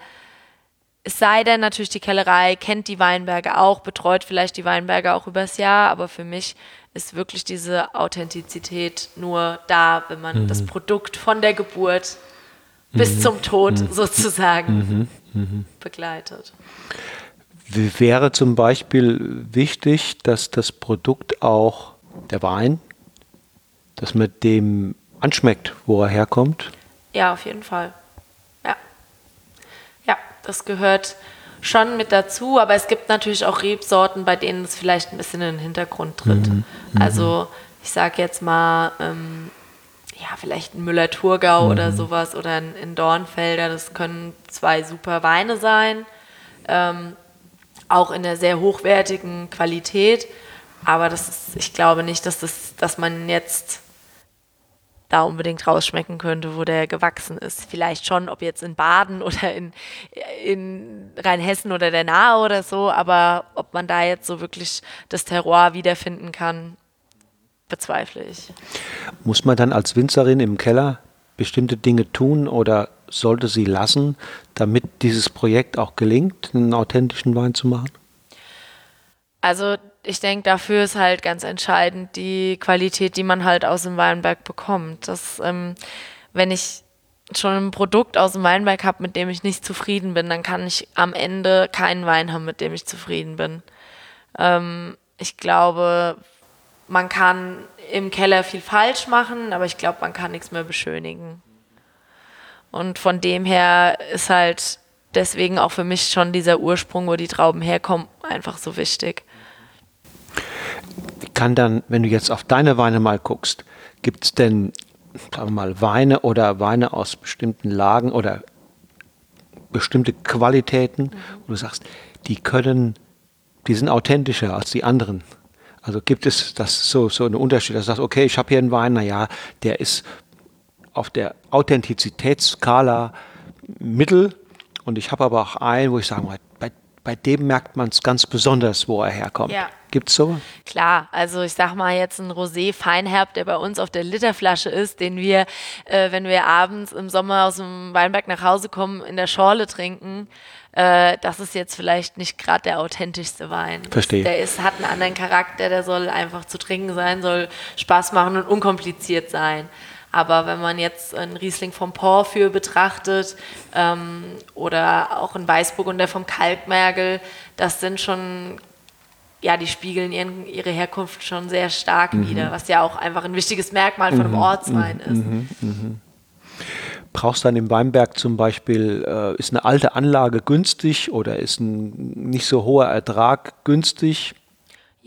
es sei denn natürlich, die Kellerei kennt die Weinberge auch, betreut vielleicht die Weinberge auch übers Jahr, aber für mich ist wirklich diese Authentizität nur da, wenn man mhm. das Produkt von der Geburt mhm. bis zum Tod mhm. sozusagen mhm. mhm. begleitet. Wäre zum Beispiel wichtig, dass das Produkt auch der Wein dass man dem anschmeckt, wo er herkommt? Ja, auf jeden Fall. Ja. Ja, das gehört schon mit dazu, aber es gibt natürlich auch Rebsorten, bei denen es vielleicht ein bisschen in den Hintergrund tritt. Mhm. mhm. Also ich sage jetzt mal, ähm, ja, vielleicht ein Müller-Thurgau mhm. oder sowas oder ein, ein Dornfelder, das können zwei super Weine sein, ähm, auch in der sehr hochwertigen Qualität, aber das ist, ich glaube nicht, dass, das, dass man jetzt da unbedingt rausschmecken könnte, wo der gewachsen ist. Vielleicht schon, ob jetzt in Baden [laughs] oder in, in Rheinhessen oder der Nahe oder so, aber ob man da jetzt so wirklich das Terroir wiederfinden kann, bezweifle ich. Muss man dann als Winzerin im Keller bestimmte Dinge tun oder sollte sie lassen, damit dieses Projekt auch gelingt, einen authentischen Wein zu machen? Also ich denke, dafür ist halt ganz entscheidend die Qualität, die man halt aus dem Weinberg bekommt. Das, ähm, wenn ich schon ein Produkt aus dem Weinberg habe, mit dem ich nicht zufrieden bin, dann kann ich am Ende keinen Wein haben, mit dem ich zufrieden bin. Ähm, ich glaube, man kann im Keller viel falsch machen, aber ich glaube, man kann nichts mehr beschönigen. Und von dem her ist halt deswegen auch für mich schon dieser Ursprung, wo die Trauben herkommen, einfach so wichtig kann dann, wenn du jetzt auf deine Weine mal guckst, gibt es denn, sagen wir mal, Weine oder Weine aus bestimmten Lagen oder bestimmte Qualitäten, mhm. wo du sagst, die können, die sind authentischer als die anderen. Also gibt es das so, so einen Unterschied, dass du sagst, okay, ich habe hier einen Wein, naja, der ist auf der Authentizitätsskala mittel und ich habe aber auch einen, wo ich sage, bei, bei dem merkt man es ganz besonders, wo er herkommt. Ja. Gibt es so? Klar, also ich sag mal jetzt ein Rosé Feinherb, der bei uns auf der Literflasche ist, den wir, äh, wenn wir abends im Sommer aus dem Weinberg nach Hause kommen, in der Schorle trinken. Äh, das ist jetzt vielleicht nicht gerade der authentischste Wein. Verstehe. Der ist, hat einen anderen Charakter, der soll einfach zu trinken sein, soll Spaß machen und unkompliziert sein. Aber wenn man jetzt einen Riesling vom Porphyr betrachtet ähm, oder auch einen Weißburgunder vom Kalkmergel, das sind schon ja, die spiegeln ihren, ihre Herkunft schon sehr stark mhm. wider, was ja auch einfach ein wichtiges Merkmal von einem mhm. Ortswein ist. Mhm. mhm. Brauchst dann im Weinberg zum Beispiel, äh, ist eine alte Anlage günstig oder ist ein nicht so hoher Ertrag günstig?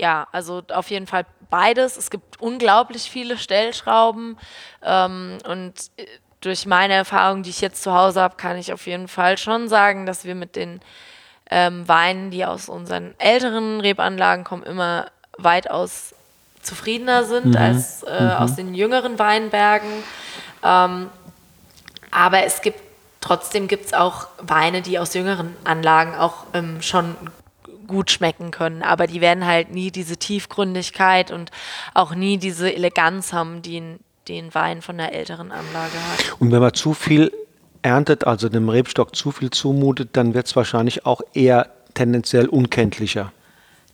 Ja, also auf jeden Fall beides. Es gibt unglaublich viele Stellschrauben ähm, und durch meine Erfahrung, die ich jetzt zu Hause habe, kann ich auf jeden Fall schon sagen, dass wir mit den ähm, Weinen, die aus unseren älteren Rebanlagen kommen, immer weitaus zufriedener sind mhm. als äh, mhm. aus den jüngeren Weinbergen. Ähm, aber es gibt trotzdem gibt es auch Weine, die aus jüngeren Anlagen auch ähm, schon gut schmecken können, aber die werden halt nie diese Tiefgründigkeit und auch nie diese Eleganz haben, die ein, ein Wein von der älteren Anlage hat. Und wenn man zu viel erntet, also dem Rebstock zu viel zumutet, dann wird es wahrscheinlich auch eher tendenziell unkenntlicher.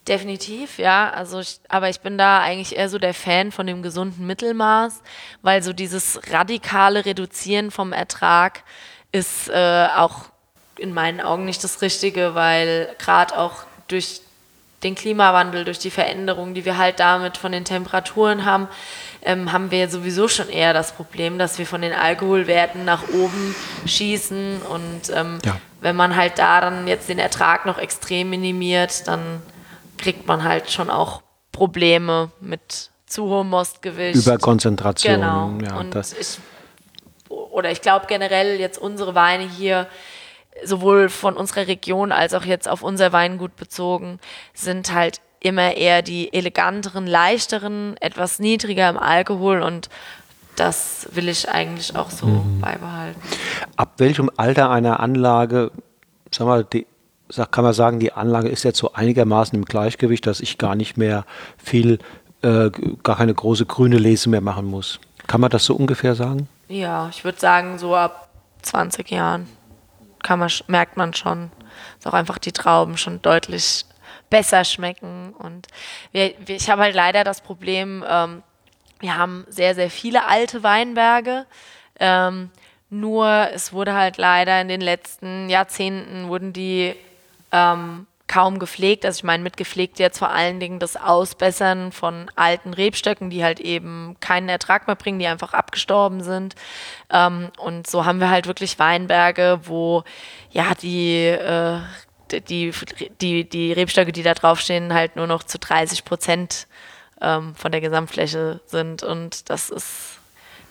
Definitiv, ja. Also, ich, aber ich bin da eigentlich eher so der Fan von dem gesunden Mittelmaß, weil so dieses radikale Reduzieren vom Ertrag ist äh, auch in meinen Augen nicht das Richtige, weil gerade auch durch den Klimawandel, durch die Veränderungen, die wir halt damit von den Temperaturen haben, ähm, haben wir sowieso schon eher das Problem, dass wir von den Alkoholwerten nach oben schießen. Und ähm, ja. wenn man halt da dann jetzt den Ertrag noch extrem minimiert, dann kriegt man halt schon auch Probleme mit zu hohem Mostgewicht. Überkonzentration. Genau. Ja, und ich, oder ich glaube generell jetzt unsere Weine hier sowohl von unserer Region als auch jetzt auf unser Weingut bezogen, sind halt immer eher die eleganteren, leichteren, etwas niedriger im Alkohol und das will ich eigentlich auch so mhm. beibehalten. Ab welchem Alter einer Anlage, sag mal, die, kann man sagen, die Anlage ist jetzt so einigermaßen im Gleichgewicht, dass ich gar nicht mehr viel, äh, gar keine große grüne Lese mehr machen muss. Kann man das so ungefähr sagen? Ja, ich würde sagen, so ab 20 Jahren kann man, merkt man schon, dass auch einfach die Trauben schon deutlich besser schmecken. Und wir, wir, ich habe halt leider das Problem, ähm, wir haben sehr, sehr viele alte Weinberge. Ähm, nur es wurde halt leider in den letzten Jahrzehnten wurden die ähm, kaum gepflegt. Also ich meine mit gepflegt jetzt vor allen Dingen das Ausbessern von alten Rebstöcken, die halt eben keinen Ertrag mehr bringen, die einfach abgestorben sind. Ähm, und so haben wir halt wirklich Weinberge, wo ja die äh, die, die, die Rebstöcke, die da draufstehen, halt nur noch zu 30 Prozent ähm, von der Gesamtfläche sind. Und das ist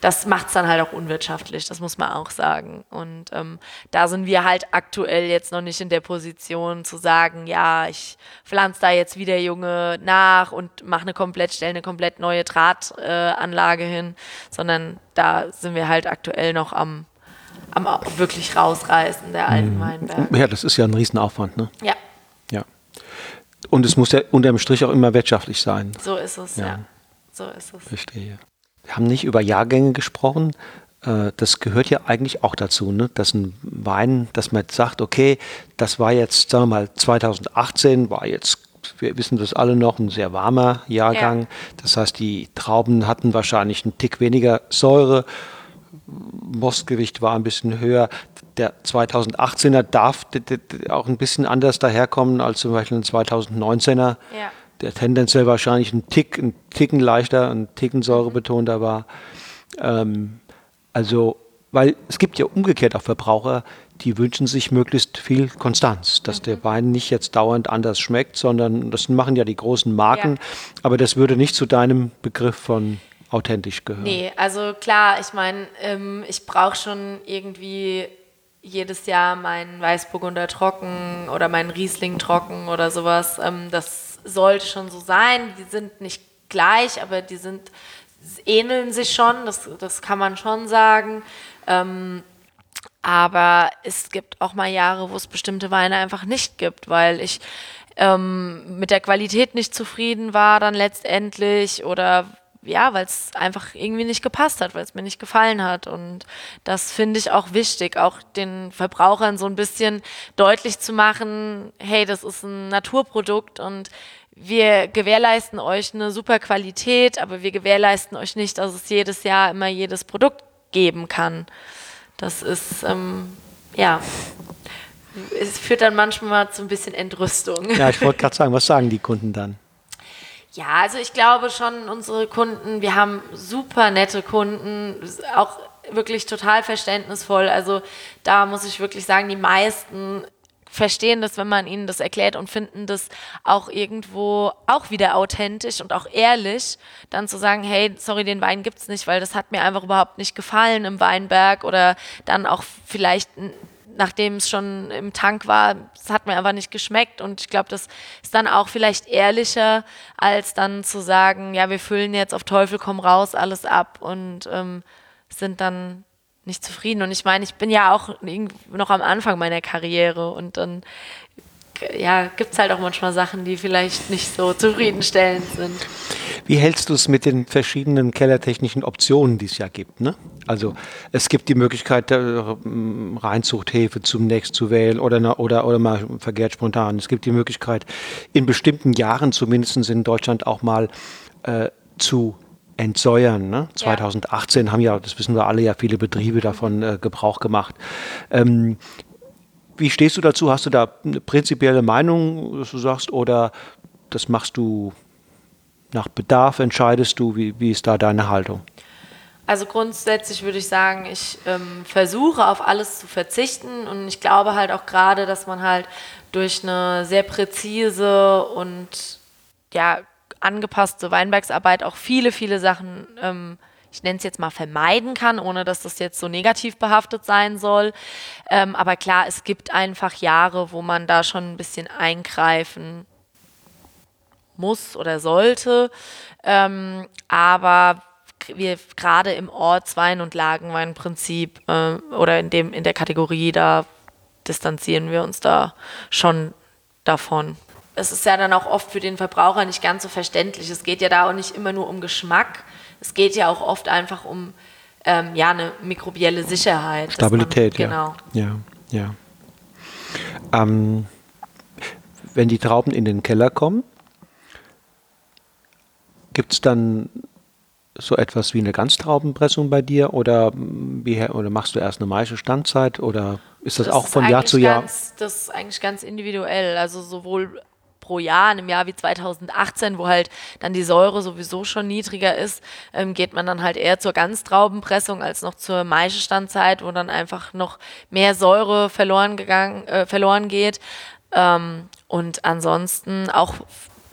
das macht es dann halt auch unwirtschaftlich, das muss man auch sagen. Und ähm, da sind wir halt aktuell jetzt noch nicht in der Position zu sagen, ja, ich pflanze da jetzt wieder Junge nach und mache eine komplett, stelle eine komplett neue Drahtanlage äh, hin, sondern da sind wir halt aktuell noch am, am wirklich rausreißen der alten mhm. Weinberge. Ja, das ist ja ein Riesenaufwand, ne? Ja. Ja. Und es muss ja unterm Strich auch immer wirtschaftlich sein. So ist es, ja. ja. So ist es. Verstehe. Wir haben nicht über Jahrgänge gesprochen. Äh, das gehört ja eigentlich auch dazu, ne? dass ein Wein, dass man sagt, okay, das war jetzt, sagen wir mal, 2018 war jetzt, wir wissen das alle noch, ein sehr warmer Jahrgang. Ja. Das heißt, die Trauben hatten wahrscheinlich einen Tick weniger Säure. Mostgewicht war ein bisschen höher. Der 2018er darf auch ein bisschen anders daherkommen als zum Beispiel ein 2019er. Ja der tendenziell wahrscheinlich ein Tick, ein Ticken leichter, ein Ticken säurebetonter war. Ähm, also, weil es gibt ja umgekehrt auch Verbraucher, die wünschen sich möglichst viel Konstanz, dass mhm. der Wein nicht jetzt dauernd anders schmeckt, sondern das machen ja die großen Marken, ja. aber das würde nicht zu deinem Begriff von authentisch gehören. Nee, also klar, ich meine, ähm, ich brauche schon irgendwie jedes Jahr meinen Weißburgunder trocken oder meinen Riesling trocken oder sowas. Ähm, das sollte schon so sein. Die sind nicht gleich, aber die sind ähneln sich schon, das, das kann man schon sagen. Ähm, aber es gibt auch mal Jahre, wo es bestimmte Weine einfach nicht gibt, weil ich ähm, mit der Qualität nicht zufrieden war dann letztendlich oder ja, weil es einfach irgendwie nicht gepasst hat, weil es mir nicht gefallen hat. Und das finde ich auch wichtig, auch den Verbrauchern so ein bisschen deutlich zu machen, hey, das ist ein Naturprodukt und wir gewährleisten euch eine super Qualität, aber wir gewährleisten euch nicht, dass es jedes Jahr immer jedes Produkt geben kann. Das ist, ähm, ja, es führt dann manchmal zu ein bisschen Entrüstung. Ja, ich wollte gerade sagen, was sagen die Kunden dann? Ja, also ich glaube schon, unsere Kunden, wir haben super nette Kunden, auch wirklich total verständnisvoll. Also da muss ich wirklich sagen, die meisten verstehen das, wenn man ihnen das erklärt und finden das auch irgendwo auch wieder authentisch und auch ehrlich, dann zu sagen, hey, sorry, den Wein gibt's nicht, weil das hat mir einfach überhaupt nicht gefallen im Weinberg oder dann auch vielleicht nachdem es schon im Tank war, es hat mir einfach nicht geschmeckt und ich glaube, das ist dann auch vielleicht ehrlicher, als dann zu sagen, ja, wir füllen jetzt auf Teufel komm raus alles ab und ähm, sind dann nicht zufrieden. Und ich meine, ich bin ja auch noch am Anfang meiner Karriere und dann ja, gibt es halt auch manchmal Sachen, die vielleicht nicht so zufriedenstellend sind. Wie hältst du es mit den verschiedenen kellertechnischen Optionen, die es ja gibt? Ne? Also es gibt die Möglichkeit, Reinzuchthefe zunächst zu wählen oder, oder, oder mal vergehrt spontan. Es gibt die Möglichkeit, in bestimmten Jahren zumindest in Deutschland auch mal äh, zu entsäuern. Ne? 2018 ja. haben ja, das wissen wir alle, ja viele Betriebe davon äh, Gebrauch gemacht. Ähm, wie stehst du dazu? Hast du da eine prinzipielle Meinung, dass du sagst, oder das machst du nach Bedarf, entscheidest du? Wie, wie ist da deine Haltung? Also grundsätzlich würde ich sagen, ich ähm, versuche auf alles zu verzichten und ich glaube halt auch gerade, dass man halt durch eine sehr präzise und ja angepasste Weinbergsarbeit auch viele, viele Sachen, ähm, ich nenne es jetzt mal, vermeiden kann, ohne dass das jetzt so negativ behaftet sein soll. Ähm, aber klar, es gibt einfach Jahre, wo man da schon ein bisschen eingreifen muss oder sollte. Ähm, aber wir gerade im Ortswein- und Lagenweinprinzip äh, oder in, dem, in der Kategorie, da distanzieren wir uns da schon davon es ist ja dann auch oft für den Verbraucher nicht ganz so verständlich. Es geht ja da auch nicht immer nur um Geschmack. Es geht ja auch oft einfach um ähm, ja, eine mikrobielle Sicherheit. Stabilität, man, genau. ja. Ja, ja. Ähm, wenn die Trauben in den Keller kommen, gibt es dann so etwas wie eine Ganztraubenpressung bei dir oder, wie, oder machst du erst eine Maische Standzeit oder ist das, das auch von Jahr zu Jahr? Ganz, das ist eigentlich ganz individuell. Also sowohl pro Jahr, in einem Jahr wie 2018, wo halt dann die Säure sowieso schon niedriger ist, ähm, geht man dann halt eher zur Ganztraubenpressung als noch zur Maischestandzeit, wo dann einfach noch mehr Säure verloren gegangen, äh, verloren geht. Ähm, und ansonsten auch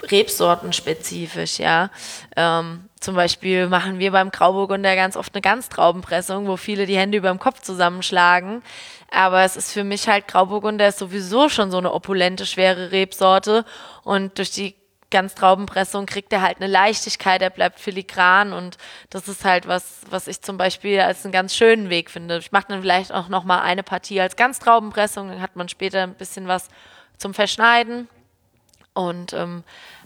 rebsortenspezifisch, ja. Ähm, zum Beispiel machen wir beim Grauburgunder ganz oft eine Ganztraubenpressung, wo viele die Hände über dem Kopf zusammenschlagen. Aber es ist für mich halt Grauburgunder ist sowieso schon so eine opulente, schwere Rebsorte. Und durch die Ganztraubenpressung kriegt er halt eine Leichtigkeit, er bleibt filigran und das ist halt was, was ich zum Beispiel als einen ganz schönen Weg finde. Ich mache dann vielleicht auch noch mal eine Partie als Ganztraubenpressung, dann hat man später ein bisschen was zum Verschneiden und ähm,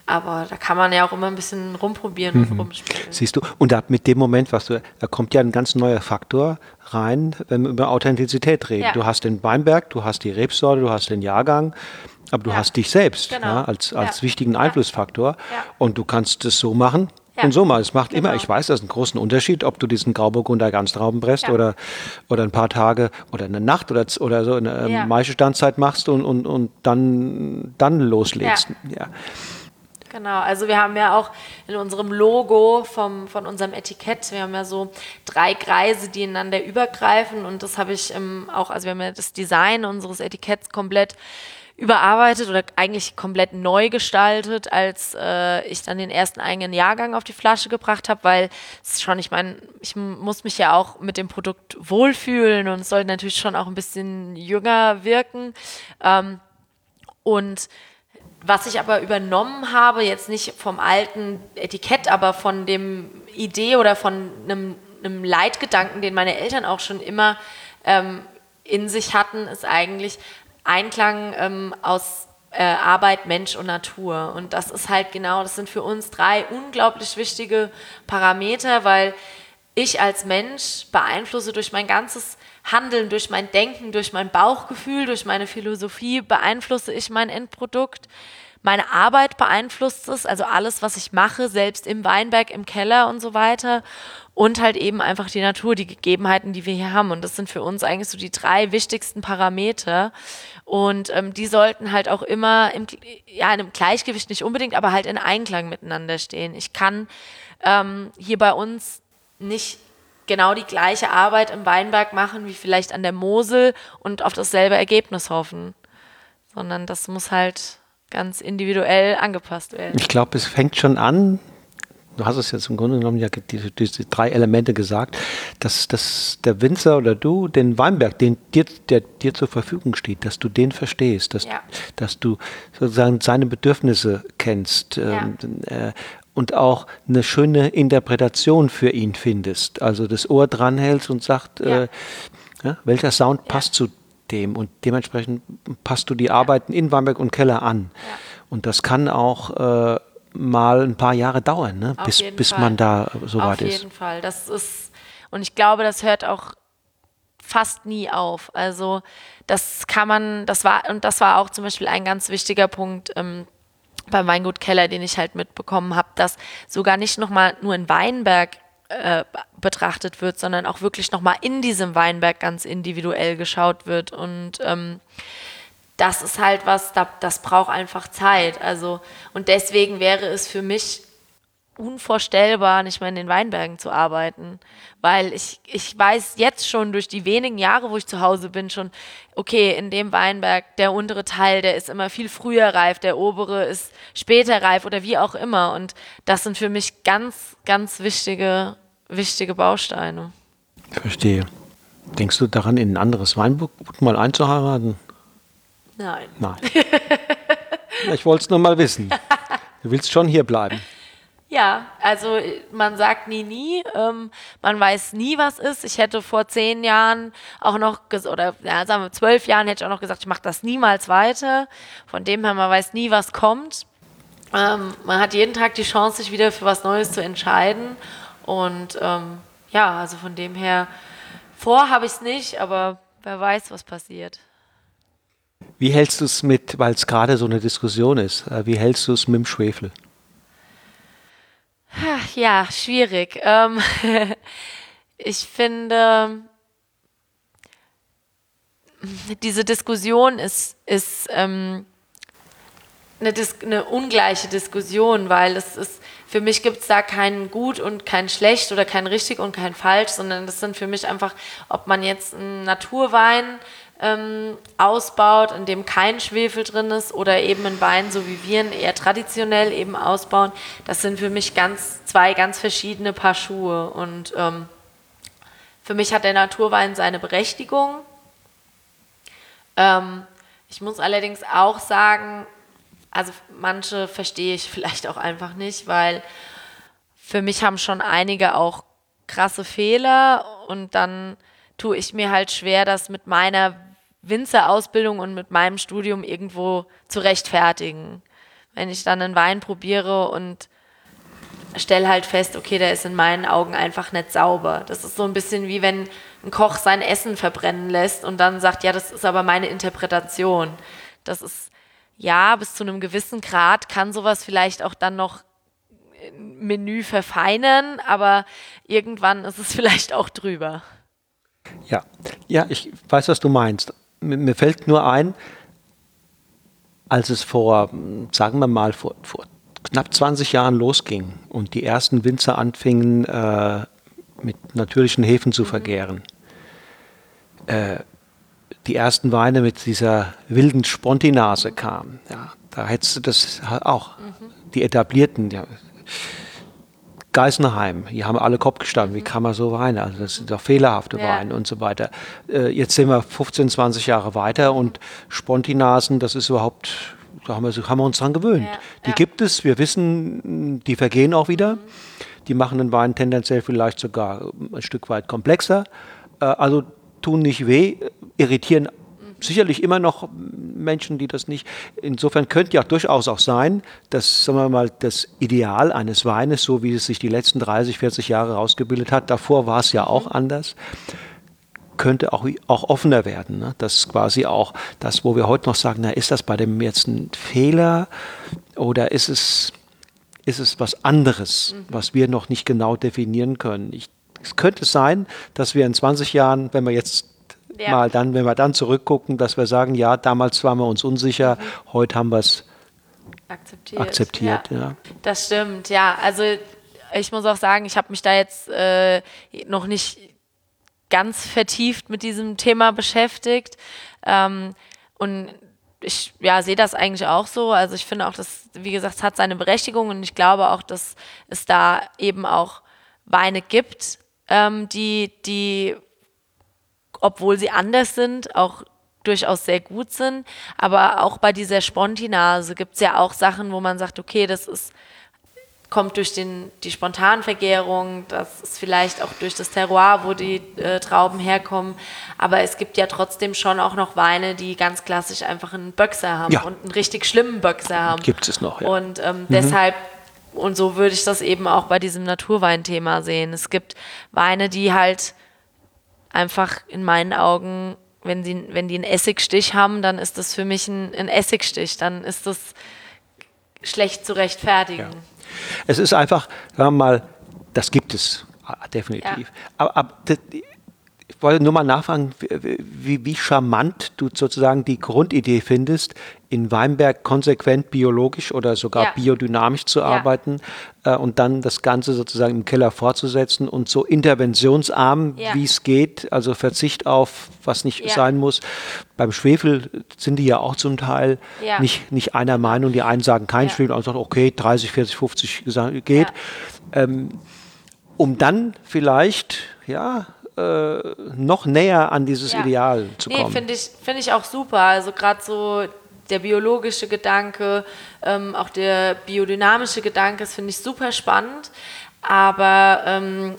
aber da kann man ja auch immer ein bisschen rumprobieren und mhm. rumspielen. Siehst du, und da mit dem Moment, was du, da kommt ja ein ganz neuer Faktor rein, wenn wir über Authentizität reden. Ja. Du hast den Weinberg, du hast die Rebsorte, du hast den Jahrgang, aber du ja. hast dich selbst genau. ja, als, als wichtigen Einflussfaktor. Und du kannst es so machen, ja. Und so mal, es macht genau. immer, ich weiß, das ist ein großen Unterschied, ob du diesen Grauburgunder Ganztrauben presst ja. oder, oder ein paar Tage oder eine Nacht oder, oder so eine ähm, ja. Maischestandzeit machst und, und, und dann, dann loslegst. Ja. Genau, also wir haben ja auch in unserem Logo vom, von unserem Etikett, wir haben ja so drei Kreise, die ineinander übergreifen und das habe ich ähm, auch, also wir haben ja das Design unseres Etiketts komplett überarbeitet oder eigentlich komplett neu gestaltet, als äh, ich dann den ersten eigenen Jahrgang auf die Flasche gebracht habe, weil es schon, ich meine, ich muss mich ja auch mit dem Produkt wohlfühlen und es soll natürlich schon auch ein bisschen jünger wirken. Ähm, und was ich aber übernommen habe, jetzt nicht vom alten Etikett, aber von dem Idee oder von einem, einem Leitgedanken, den meine Eltern auch schon immer ähm, in sich hatten, ist eigentlich Einklang ähm, aus äh, Arbeit, Mensch und Natur. Und das ist halt genau, das sind für uns drei unglaublich wichtige Parameter, weil ich als Mensch beeinflusse durch mein ganzes Handeln, durch mein Denken, durch mein Bauchgefühl, durch meine Philosophie beeinflusse ich mein Endprodukt. Meine Arbeit beeinflusst es, also alles, was ich mache, selbst im Weinberg, im Keller und so weiter. Und halt eben einfach die Natur, die Gegebenheiten, die wir hier haben. Und das sind für uns eigentlich so die drei wichtigsten Parameter. Und ähm, die sollten halt auch immer im, ja, in einem Gleichgewicht nicht unbedingt, aber halt in Einklang miteinander stehen. Ich kann ähm, hier bei uns nicht genau die gleiche Arbeit im Weinberg machen wie vielleicht an der Mosel und auf dasselbe Ergebnis hoffen. sondern das muss halt ganz individuell angepasst werden. Ich glaube, es fängt schon an, du hast es jetzt im Grunde genommen ja diese, diese drei Elemente gesagt, dass, dass der Winzer oder du den Weinberg, den dir, der dir zur Verfügung steht, dass du den verstehst, dass, ja. dass du sozusagen seine Bedürfnisse kennst ja. ähm, äh, und auch eine schöne Interpretation für ihn findest. Also das Ohr dranhältst und sagt, ja. äh, welcher Sound passt zu dem und dementsprechend passt du die Arbeiten in Weinberg und Keller an. Und das kann auch äh, mal ein paar Jahre dauern, ne? bis, bis man da so weit ist. Auf jeden Fall. Das ist, und ich glaube, das hört auch fast nie auf. Also das kann man, das war, und das war auch zum Beispiel ein ganz wichtiger Punkt ähm, beim Weingut Keller, den ich halt mitbekommen habe, dass sogar nicht nochmal nur in Weinberg äh, betrachtet wird, sondern auch wirklich nochmal in diesem Weinberg ganz individuell geschaut wird. Und ähm, das ist halt was, das braucht einfach Zeit. Also, und deswegen wäre es für mich unvorstellbar, nicht mehr in den Weinbergen zu arbeiten. Weil ich, ich weiß jetzt schon durch die wenigen Jahre, wo ich zu Hause bin, schon, okay, in dem Weinberg, der untere Teil, der ist immer viel früher reif, der obere ist später reif oder wie auch immer. Und das sind für mich ganz, ganz wichtige, wichtige Bausteine. Verstehe. Denkst du daran, in ein anderes Weinbuch mal einzuheiraten? Nein. Nein. [laughs] ich wollte es nur mal wissen. Du willst schon hier bleiben. Ja, also man sagt nie, nie. Ähm, man weiß nie, was ist. Ich hätte vor zehn Jahren auch noch, oder ja, sagen wir zwölf Jahren, hätte ich auch noch gesagt, ich mache das niemals weiter. Von dem her, man weiß nie, was kommt. Ähm, man hat jeden Tag die Chance, sich wieder für was Neues zu entscheiden. Und ähm, ja, also von dem her, vor habe ich es nicht, aber wer weiß, was passiert. Wie hältst du es mit, weil es gerade so eine Diskussion ist, äh, wie hältst du es mit dem Schwefel? Ja, schwierig. Ähm, [laughs] ich finde, diese Diskussion ist, ist ähm, eine, Dis eine ungleiche Diskussion, weil es ist, für mich gibt es da kein gut und kein schlecht oder kein richtig und kein falsch, sondern das sind für mich einfach, ob man jetzt einen Naturwein ähm, ausbaut, in dem kein Schwefel drin ist oder eben ein Wein, so wie wir ihn eher traditionell eben ausbauen, das sind für mich ganz zwei ganz verschiedene Paar Schuhe. Und ähm, für mich hat der Naturwein seine Berechtigung. Ähm, ich muss allerdings auch sagen, also manche verstehe ich vielleicht auch einfach nicht, weil für mich haben schon einige auch krasse Fehler und dann tue ich mir halt schwer, das mit meiner Winzerausbildung und mit meinem Studium irgendwo zu rechtfertigen. Wenn ich dann einen Wein probiere und stelle halt fest, okay, der ist in meinen Augen einfach nicht sauber. Das ist so ein bisschen wie wenn ein Koch sein Essen verbrennen lässt und dann sagt, ja, das ist aber meine Interpretation. Das ist, ja, bis zu einem gewissen Grad kann sowas vielleicht auch dann noch Menü verfeinern, aber irgendwann ist es [laughs] vielleicht auch drüber. Ja, ja, ich weiß, was du meinst mir fällt nur ein, als es vor, sagen wir mal, vor, vor knapp 20 Jahren losging und die ersten Winzer anfingen, äh, mit natürlichen Hefen zu mhm. vergären. Äh, die ersten Weine mit dieser wilden Spontinase kamen. Ja, da hättest du das auch, mhm. die etablierten, ja, Geisenheim, hier haben alle Kopf gestanden, wie kann man so weinen? Also das sind doch fehlerhafte ja. Weine und so weiter. Äh, jetzt sind wir 15, 20 Jahre weiter und Spontinasen, das ist überhaupt, da haben wir, haben wir uns dran gewöhnt. Ja. Die ja. gibt es, wir wissen, die vergehen auch wieder. Mhm. Die machen den Wein tendenziell vielleicht sogar ein Stück weit komplexer. Äh, also tun nicht weh, irritieren sicherlich immer noch Menschen, die das nicht. Insofern könnte ja durchaus auch sein, dass, sagen wir mal, das Ideal eines Weines, so wie es sich die letzten 30, 40 Jahre herausgebildet hat, davor war es ja auch mhm. anders, könnte auch, auch offener werden. Ne? Das quasi auch das, wo wir heute noch sagen, na, ist das bei dem jetzt ein Fehler oder ist es, ist es was anderes, mhm. was wir noch nicht genau definieren können? Ich, es könnte sein, dass wir in 20 Jahren, wenn wir jetzt ja. mal dann, wenn wir dann zurückgucken, dass wir sagen, ja, damals waren wir uns unsicher, mhm. heute haben wir es akzeptiert. akzeptiert ja. ja. Das stimmt, ja. Also ich muss auch sagen, ich habe mich da jetzt äh, noch nicht ganz vertieft mit diesem Thema beschäftigt. Ähm, und ich ja, sehe das eigentlich auch so. Also ich finde auch, dass, wie gesagt, es hat seine Berechtigung und ich glaube auch, dass es da eben auch Weine gibt, ähm, die, die, obwohl sie anders sind, auch durchaus sehr gut sind. Aber auch bei dieser Spontinase gibt es ja auch Sachen, wo man sagt, okay, das ist kommt durch den, die Spontanvergärung, das ist vielleicht auch durch das Terroir, wo die äh, Trauben herkommen. Aber es gibt ja trotzdem schon auch noch Weine, die ganz klassisch einfach einen Böxer haben ja. und einen richtig schlimmen Böxer haben. Gibt es noch, ja. Und ähm, mhm. deshalb, und so würde ich das eben auch bei diesem Naturweinthema sehen. Es gibt Weine, die halt einfach in meinen Augen, wenn, sie, wenn die einen Essigstich haben, dann ist das für mich ein, ein Essigstich. Dann ist das schlecht zu rechtfertigen. Ja. Es ist einfach, sagen wir mal, das gibt es ah, definitiv. Ja. Aber, aber ich wollte nur mal nachfragen, wie, wie, charmant du sozusagen die Grundidee findest, in Weinberg konsequent biologisch oder sogar ja. biodynamisch zu ja. arbeiten äh, und dann das Ganze sozusagen im Keller fortzusetzen und so interventionsarm, ja. wie es geht, also Verzicht auf, was nicht sein muss. Beim Schwefel sind die ja auch zum Teil nicht, nicht einer Meinung. Die einen sagen kein Schwefel, andere sagen, okay, 30, 40, 50 geht. Ähm, um dann vielleicht, ja, äh, noch näher an dieses ja. Ideal zu kommen. Nee, finde ich, find ich auch super. Also gerade so der biologische Gedanke, ähm, auch der biodynamische Gedanke, das finde ich super spannend. Aber ähm,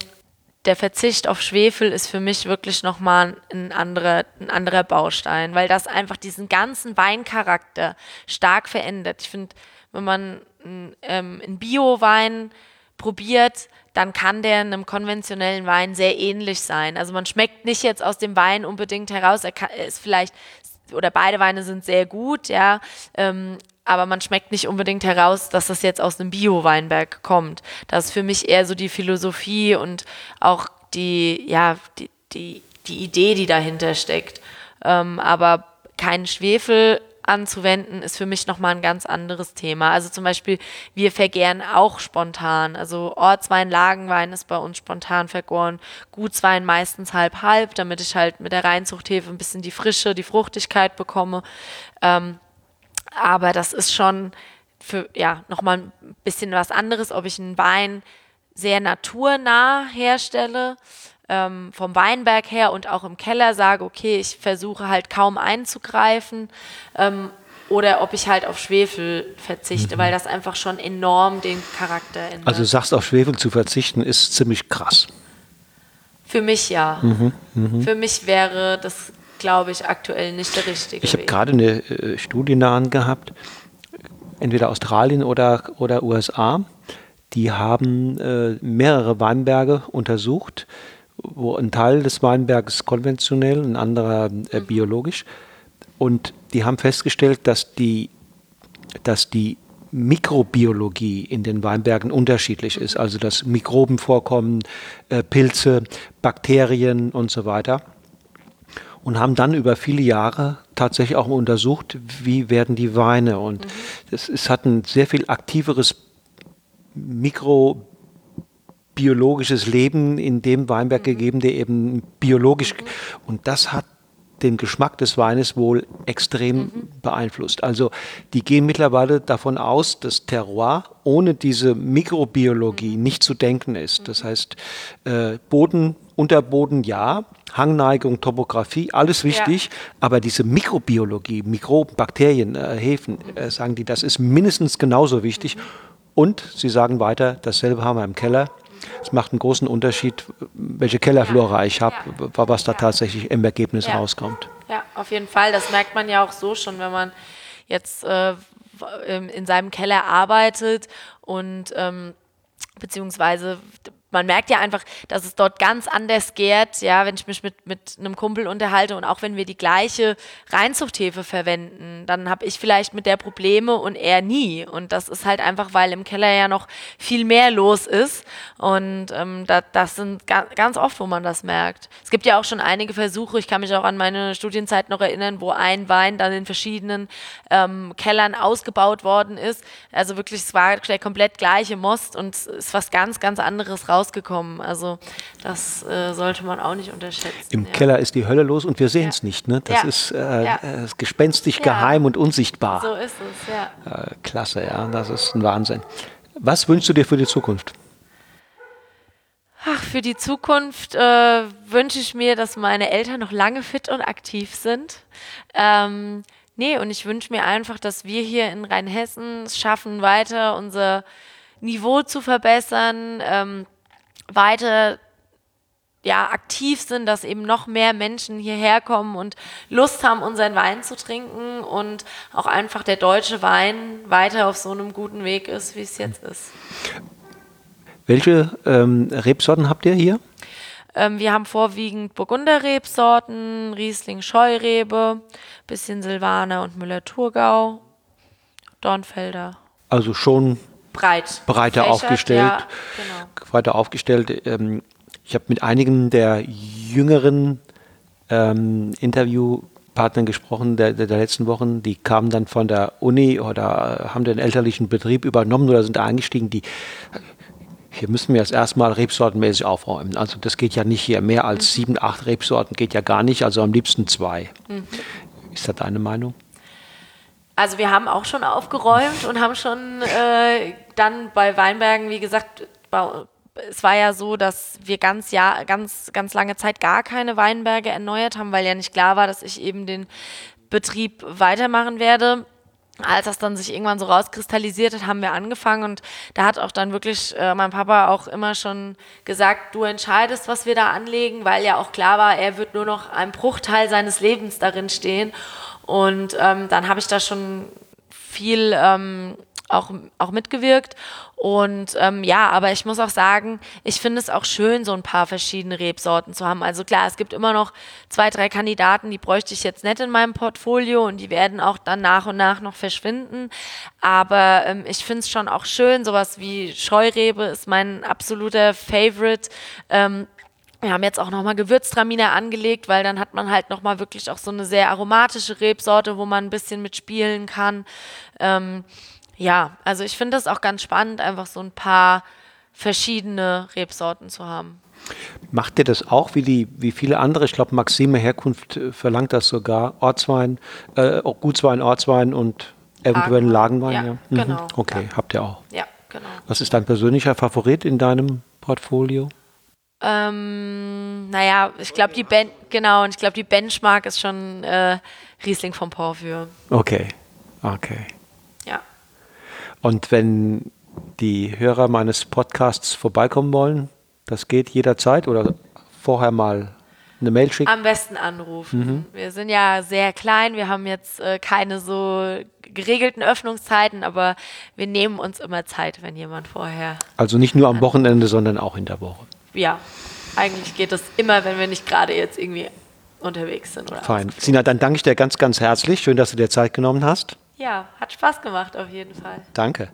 der Verzicht auf Schwefel ist für mich wirklich nochmal ein anderer, ein anderer Baustein, weil das einfach diesen ganzen Weincharakter stark verändert. Ich finde, wenn man ähm, einen Bio-Wein probiert, dann kann der einem konventionellen Wein sehr ähnlich sein. Also man schmeckt nicht jetzt aus dem Wein unbedingt heraus, er, kann, ist vielleicht, oder beide Weine sind sehr gut, ja, ähm, aber man schmeckt nicht unbedingt heraus, dass das jetzt aus einem Bio-Weinberg kommt. Das ist für mich eher so die Philosophie und auch die, ja, die, die, die Idee, die dahinter steckt. Ähm, aber kein Schwefel anzuwenden, ist für mich nochmal ein ganz anderes Thema. Also zum Beispiel, wir vergären auch spontan. Also Ortswein, Lagenwein ist bei uns spontan vergoren. Gutswein meistens halb-halb, damit ich halt mit der Reinzuchthefe ein bisschen die Frische, die Fruchtigkeit bekomme. Ähm, aber das ist schon für, ja, nochmal ein bisschen was anderes, ob ich einen Wein sehr naturnah herstelle ähm, vom Weinberg her und auch im Keller sage, okay, ich versuche halt kaum einzugreifen ähm, oder ob ich halt auf Schwefel verzichte, mhm. weil das einfach schon enorm den Charakter ändert. Also du sagst, auf Schwefel zu verzichten ist ziemlich krass. Für mich ja. Mhm, mh. Für mich wäre das, glaube ich, aktuell nicht der richtige Ich habe gerade eine äh, Studie nahen gehabt, entweder Australien oder, oder USA. Die haben äh, mehrere Weinberge untersucht, wo ein Teil des Weinbergs konventionell, ein anderer äh, mhm. biologisch. Und die haben festgestellt, dass die, dass die Mikrobiologie in den Weinbergen unterschiedlich ist. Mhm. Also dass Mikroben vorkommen, äh, Pilze, Bakterien und so weiter. Und haben dann über viele Jahre tatsächlich auch untersucht, wie werden die Weine. Und mhm. es, es hat ein sehr viel aktiveres Mikrobiologie biologisches Leben in dem Weinberg mhm. gegeben, der eben biologisch mhm. und das hat den Geschmack des Weines wohl extrem mhm. beeinflusst. Also die gehen mittlerweile davon aus, dass Terroir ohne diese Mikrobiologie mhm. nicht zu denken ist. Das mhm. heißt, äh, Boden, Unterboden ja, Hangneigung, Topografie, alles wichtig, ja. aber diese Mikrobiologie, Mikroben, Bakterien, äh, Hefen, äh, sagen die, das ist mindestens genauso wichtig. Mhm. Und sie sagen weiter, dasselbe haben wir im Keller. Es macht einen großen Unterschied, welche Kellerflora ich habe, ja. was da tatsächlich im Ergebnis ja. rauskommt. Ja, auf jeden Fall. Das merkt man ja auch so schon, wenn man jetzt äh, in seinem Keller arbeitet und ähm, beziehungsweise man merkt ja einfach, dass es dort ganz anders gärt, ja, wenn ich mich mit, mit einem Kumpel unterhalte und auch wenn wir die gleiche Reinzuchthefe verwenden, dann habe ich vielleicht mit der Probleme und er nie. Und das ist halt einfach, weil im Keller ja noch viel mehr los ist. Und ähm, da, das sind ga ganz oft, wo man das merkt. Es gibt ja auch schon einige Versuche, ich kann mich auch an meine Studienzeit noch erinnern, wo ein Wein dann in verschiedenen ähm, Kellern ausgebaut worden ist. Also wirklich, es war der komplett gleiche Most und es ist was ganz, ganz anderes raus rausgekommen. Also das äh, sollte man auch nicht unterschätzen. Im ja. Keller ist die Hölle los und wir sehen es Ja. nicht. Ne? Das Ja. ist äh, Ja. geheim und unsichtbar. So ist es, ja. Äh, klasse, ja, das ist ein Wahnsinn. Was wünschst du dir für die Zukunft? Ach, für die Zukunft äh, wünsche ich mir, dass meine Eltern noch lange fit und aktiv sind. Ähm, nee, und ich wünsche mir einfach, dass wir hier in Rheinhessen es schaffen, weiter unser Niveau zu verbessern, ähm, weiter ja, aktiv sind, dass eben noch mehr Menschen hierher kommen und Lust haben, unseren Wein zu trinken und auch einfach der deutsche Wein weiter auf so einem guten Weg ist, wie es jetzt ist. Welche ähm, Rebsorten habt ihr hier? Ähm, wir haben vorwiegend Burgunderrebsorten, Riesling Scheurebe, bisschen Silvaner und Müller-Thurgau, Dornfelder. Also schon Breit. breiter aufgestellt. Ja, genau. Breiter aufgestellt. Ähm, ich habe mit einigen der jüngeren ähm, Interviewpartnern gesprochen der, der, der letzten Wochen. Die kamen dann von der Uni oder haben den elterlichen Betrieb übernommen oder sind da eingestiegen. Die hier müssen wir jetzt erstmal rebsortenmäßig aufräumen. Also das geht ja nicht hier. Mehr als sieben, acht Rebsorten geht ja gar nicht. Also am liebsten zwei. Ist das deine Meinung? Also wir haben auch schon aufgeräumt und haben schon äh, dann bei Weinbergen, wie gesagt, es war ja so, dass wir ganz, Jahr, ganz, ganz lange Zeit gar keine Weinberge erneuert haben, weil ja nicht klar war, dass ich eben den Betrieb weitermachen werde. Als das dann sich irgendwann so rauskristallisiert hat, haben wir angefangen und da hat auch dann wirklich äh, mein Papa auch immer schon gesagt, du entscheidest, was wir da anlegen, weil ja auch klar war, er wird nur noch einen Bruchteil seines Lebens darin stehen. Und ähm, dann habe ich da schon viel ähm, auch, auch mitgewirkt. Und ähm, ja, aber ich muss auch sagen, ich finde es auch schön, so ein paar verschiedene Rebsorten zu haben. Also klar, es gibt immer noch zwei, drei Kandidaten, die bräuchte ich jetzt nicht in meinem Portfolio und die werden auch dann nach und nach noch verschwinden. Aber ähm, ich finde es schon auch schön, sowas wie Scheurebe ist mein absoluter Favorite. Ähm, wir haben jetzt auch nochmal Gewürztraminer angelegt, weil dann hat man halt nochmal wirklich auch so eine sehr aromatische Rebsorte, wo man ein bisschen mitspielen kann. Ähm, ja, also ich finde das auch ganz spannend, einfach so ein paar verschiedene Rebsorten zu haben. Macht ihr das auch wie, die, wie viele andere? Ich glaube, Maxime Herkunft äh, verlangt das sogar. Ortswein, äh, auch Gutswein, Ortswein und eventuell Lagenwein. Ja, Ja, Mhm. genau. Okay, habt ihr auch. Ja, genau. Was ist dein persönlicher Favorit in deinem Portfolio? Ähm, naja, ich glaube, die ben genau, und ich glaube, die Benchmark ist schon äh, Riesling vom Porphyr. Okay, okay. Und wenn die Hörer meines Podcasts vorbeikommen wollen, das geht jederzeit oder vorher mal eine Mail schicken? Am besten anrufen. Wir sind ja sehr klein, wir haben jetzt äh, keine so geregelten Öffnungszeiten, aber wir nehmen uns immer Zeit, wenn jemand vorher. Also nicht nur am Wochenende, sondern auch in der Woche. Ja, eigentlich geht das immer, wenn wir nicht gerade jetzt irgendwie unterwegs sind. Oder Fein. Sina, dann danke ich dir ganz, ganz herzlich. Schön, dass du dir Zeit genommen hast. Ja, hat Spaß gemacht auf jeden Fall. Danke.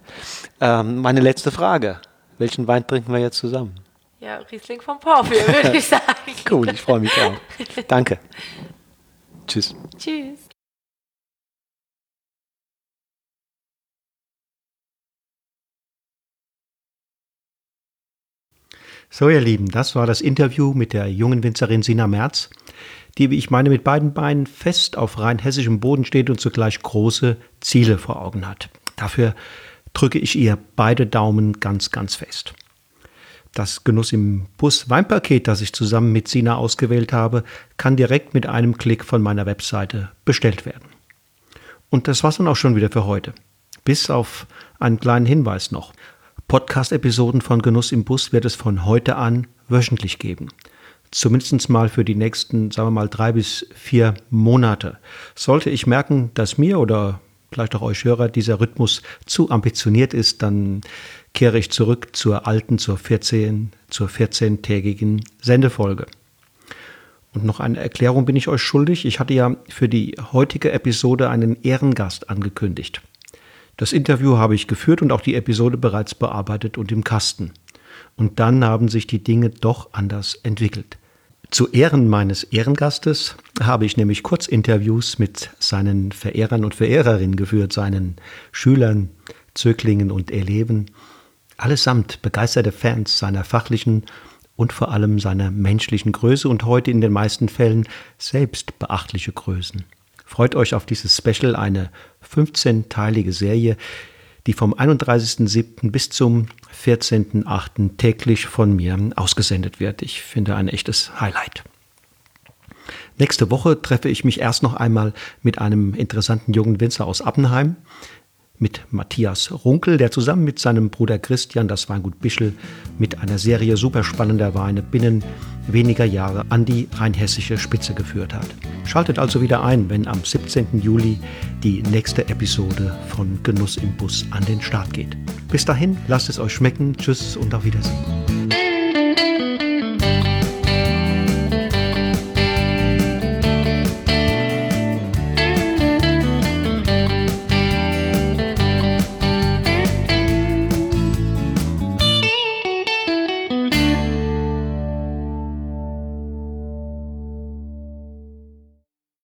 Ähm, meine letzte Frage. Welchen Wein trinken wir jetzt zusammen? Ja, Riesling vom Porphyr, würde ich [laughs] sagen. Cool, ich freue mich auch. Danke. Tschüss. Tschüss. So, ihr Lieben, das war das Interview mit der jungen Winzerin Sina Merz, die, wie ich meine, mit beiden Beinen fest auf rein hessischem Boden steht und zugleich große Ziele vor Augen hat. Dafür drücke ich ihr beide Daumen ganz, ganz fest. Das Genuss im Bus Weinpaket, das ich zusammen mit Sina ausgewählt habe, kann direkt mit einem Klick von meiner Webseite bestellt werden. Und das war's dann auch schon wieder für heute. Bis auf einen kleinen Hinweis noch. Podcast-Episoden von Genuss im Bus wird es von heute an wöchentlich geben. Zumindest mal für die nächsten, sagen wir mal, drei bis vier Monate. Sollte ich merken, dass mir oder vielleicht auch euch Hörer dieser Rhythmus zu ambitioniert ist, dann kehre ich zurück zur alten, zur 14, zur 14-tägigen Sendefolge. Und noch eine Erklärung bin ich euch schuldig. Ich hatte ja für die heutige Episode einen Ehrengast angekündigt. Das Interview habe ich geführt und auch die Episode bereits bearbeitet und im Kasten. Und dann haben sich die Dinge doch anders entwickelt. Zu Ehren meines Ehrengastes habe ich nämlich Kurzinterviews mit seinen Verehrern und Verehrerinnen geführt, seinen Schülern, Zöglingen und Erleben. Allesamt begeisterte Fans seiner fachlichen und vor allem seiner menschlichen Größe und heute in den meisten Fällen selbst beachtliche Größen. Freut euch auf dieses Special, eine 15-teilige Serie, die vom 31.07. bis zum 14.08. täglich von mir ausgesendet wird. Ich finde ein echtes Highlight. Nächste Woche treffe ich mich erst noch einmal mit einem interessanten jungen Winzer aus Appenheim mit Matthias Runkel, der zusammen mit seinem Bruder Christian das Weingut Bischel mit einer Serie superspannender Weine binnen weniger Jahre an die rheinhessische Spitze geführt hat. Schaltet also wieder ein, wenn am 17. Juli die nächste Episode von Genuss im Bus an den Start geht. Bis dahin, lasst es euch schmecken. Tschüss und auf Wiedersehen.